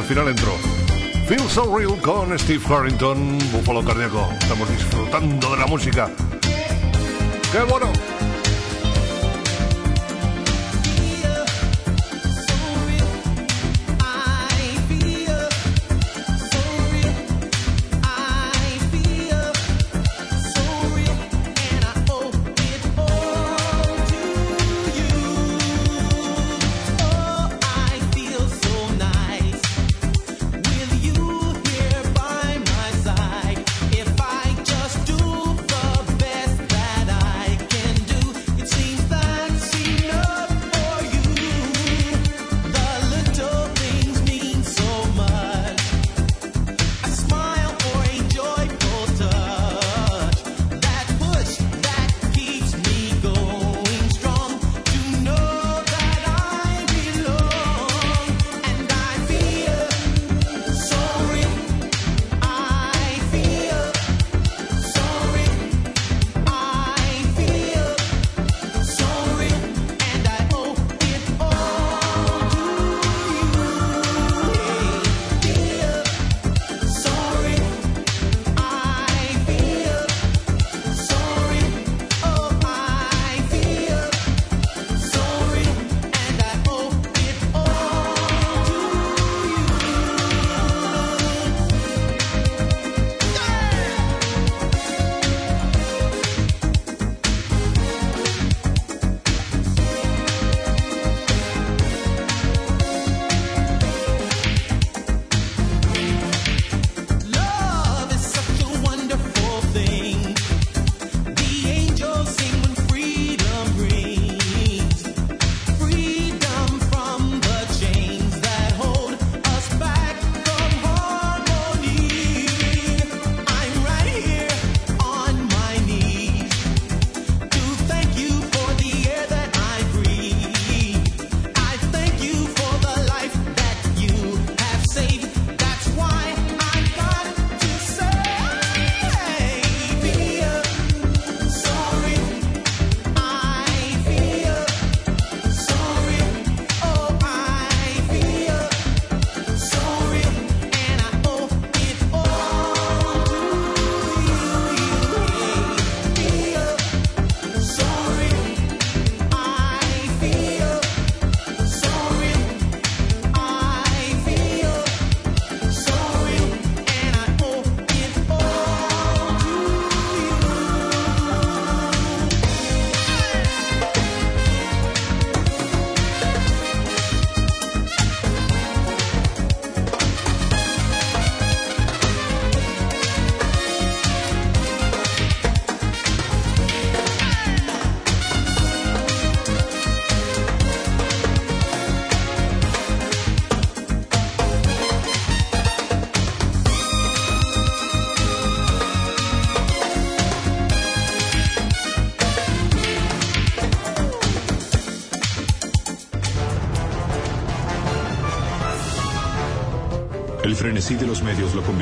al final entró. Feel So Real con Steve Harrington, Búfalo Cardíaco. Estamos disfrutando de la música. ¡Qué bueno!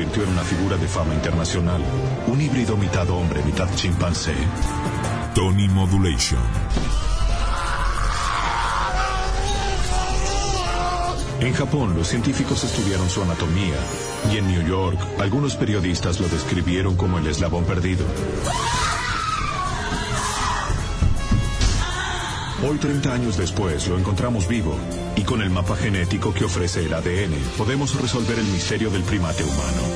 Convirtió una figura de fama internacional. Un híbrido mitad hombre, mitad chimpancé. Tony Modulation. En Japón, los científicos estudiaron su anatomía y en New York, algunos periodistas lo describieron como el eslabón perdido. Hoy, 30 años después, lo encontramos vivo y con el mapa genético que ofrece el ADN, podemos resolver el misterio del primate humano.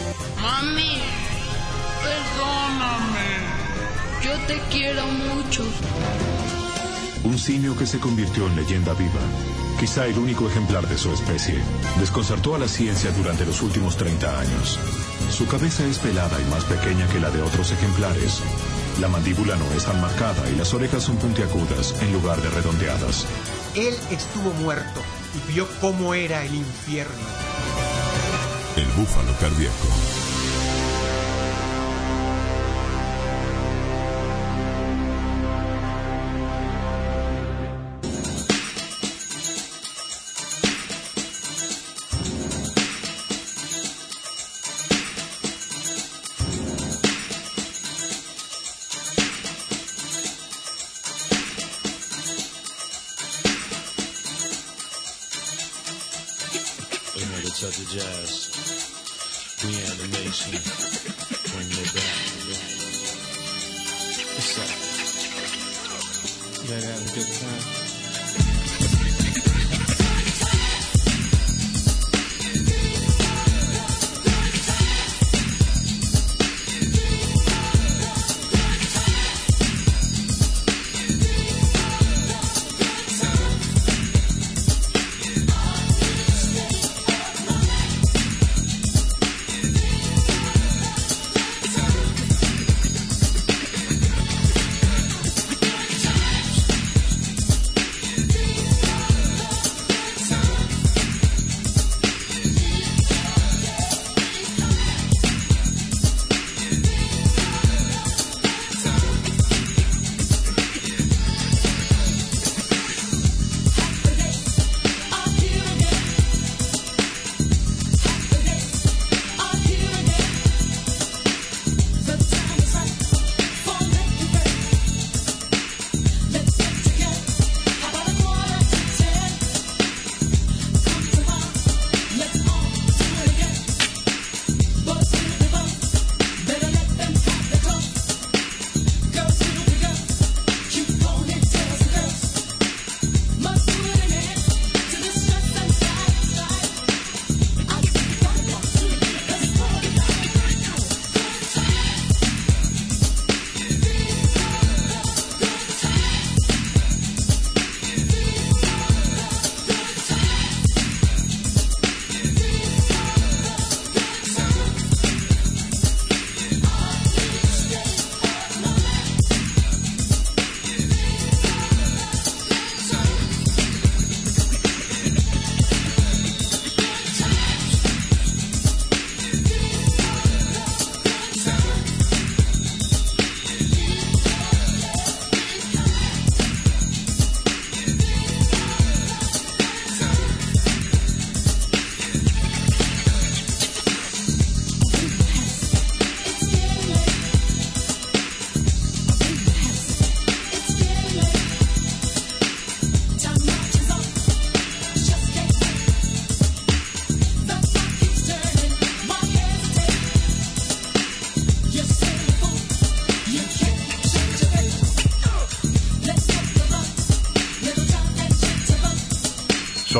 Te quiero mucho. Un simio que se convirtió en leyenda viva, quizá el único ejemplar de su especie, desconcertó a la ciencia durante los últimos 30 años. Su cabeza es pelada y más pequeña que la de otros ejemplares. La mandíbula no es tan marcada y las orejas son puntiagudas en lugar de redondeadas. Él estuvo muerto y vio cómo era el infierno. El búfalo cardíaco.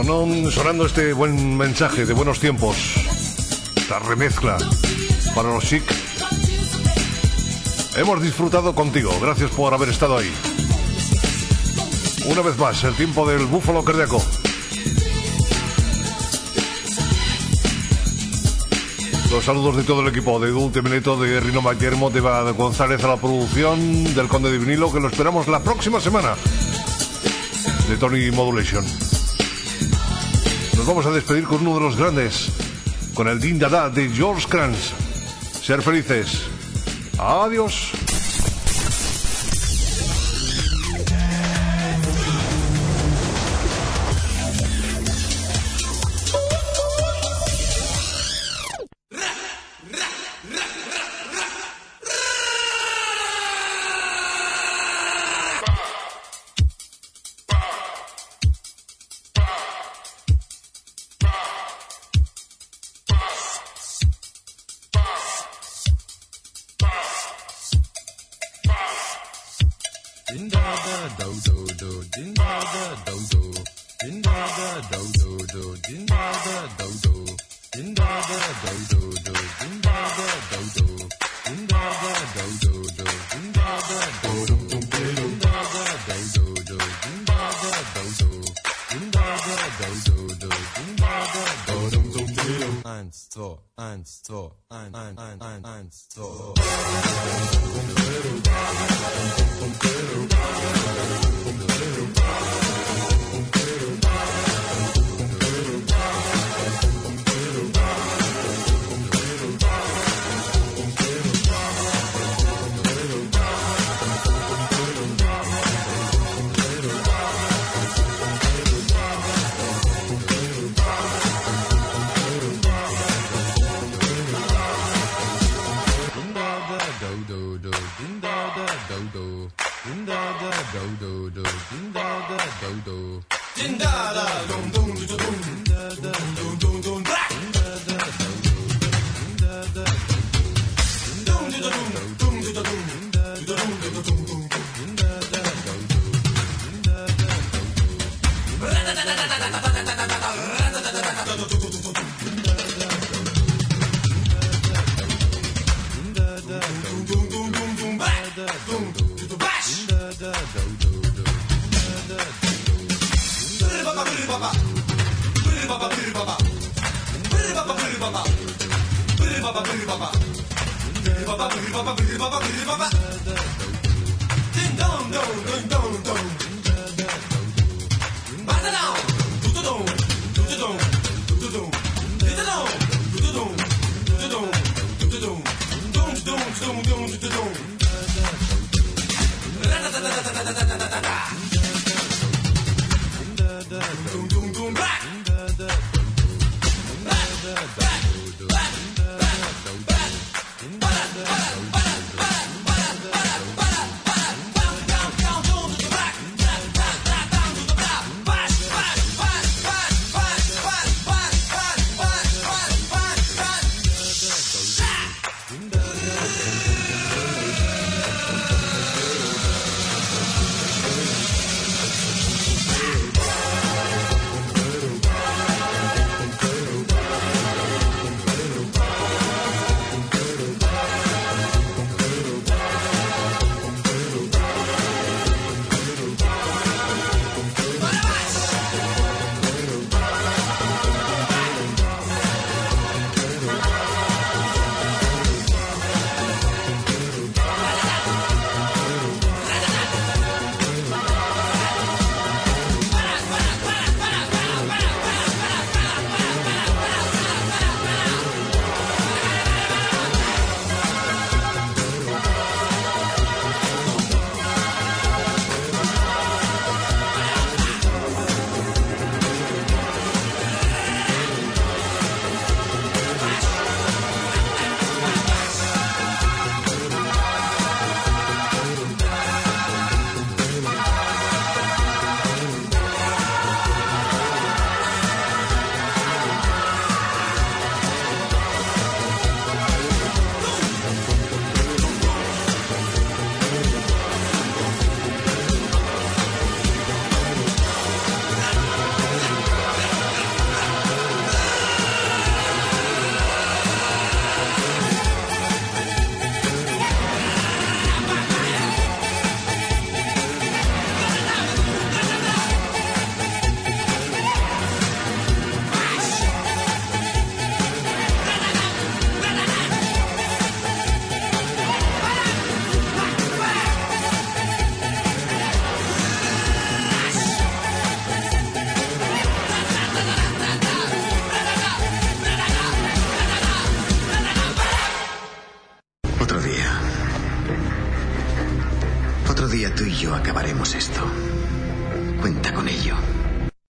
Sonando este buen mensaje de buenos tiempos. Esta remezcla para los chic. Hemos disfrutado contigo. Gracias por haber estado ahí. Una vez más, el tiempo del búfalo cardíaco. Los saludos de todo el equipo, de Dulce Mileto, de Rino Maquermo, de Eva González a la producción, del Conde de Vinilo, que lo esperamos la próxima semana, de Tony Modulation. Vamos a despedir con uno de los grandes, con el Din Dada de George Kranz. Ser felices. Adiós.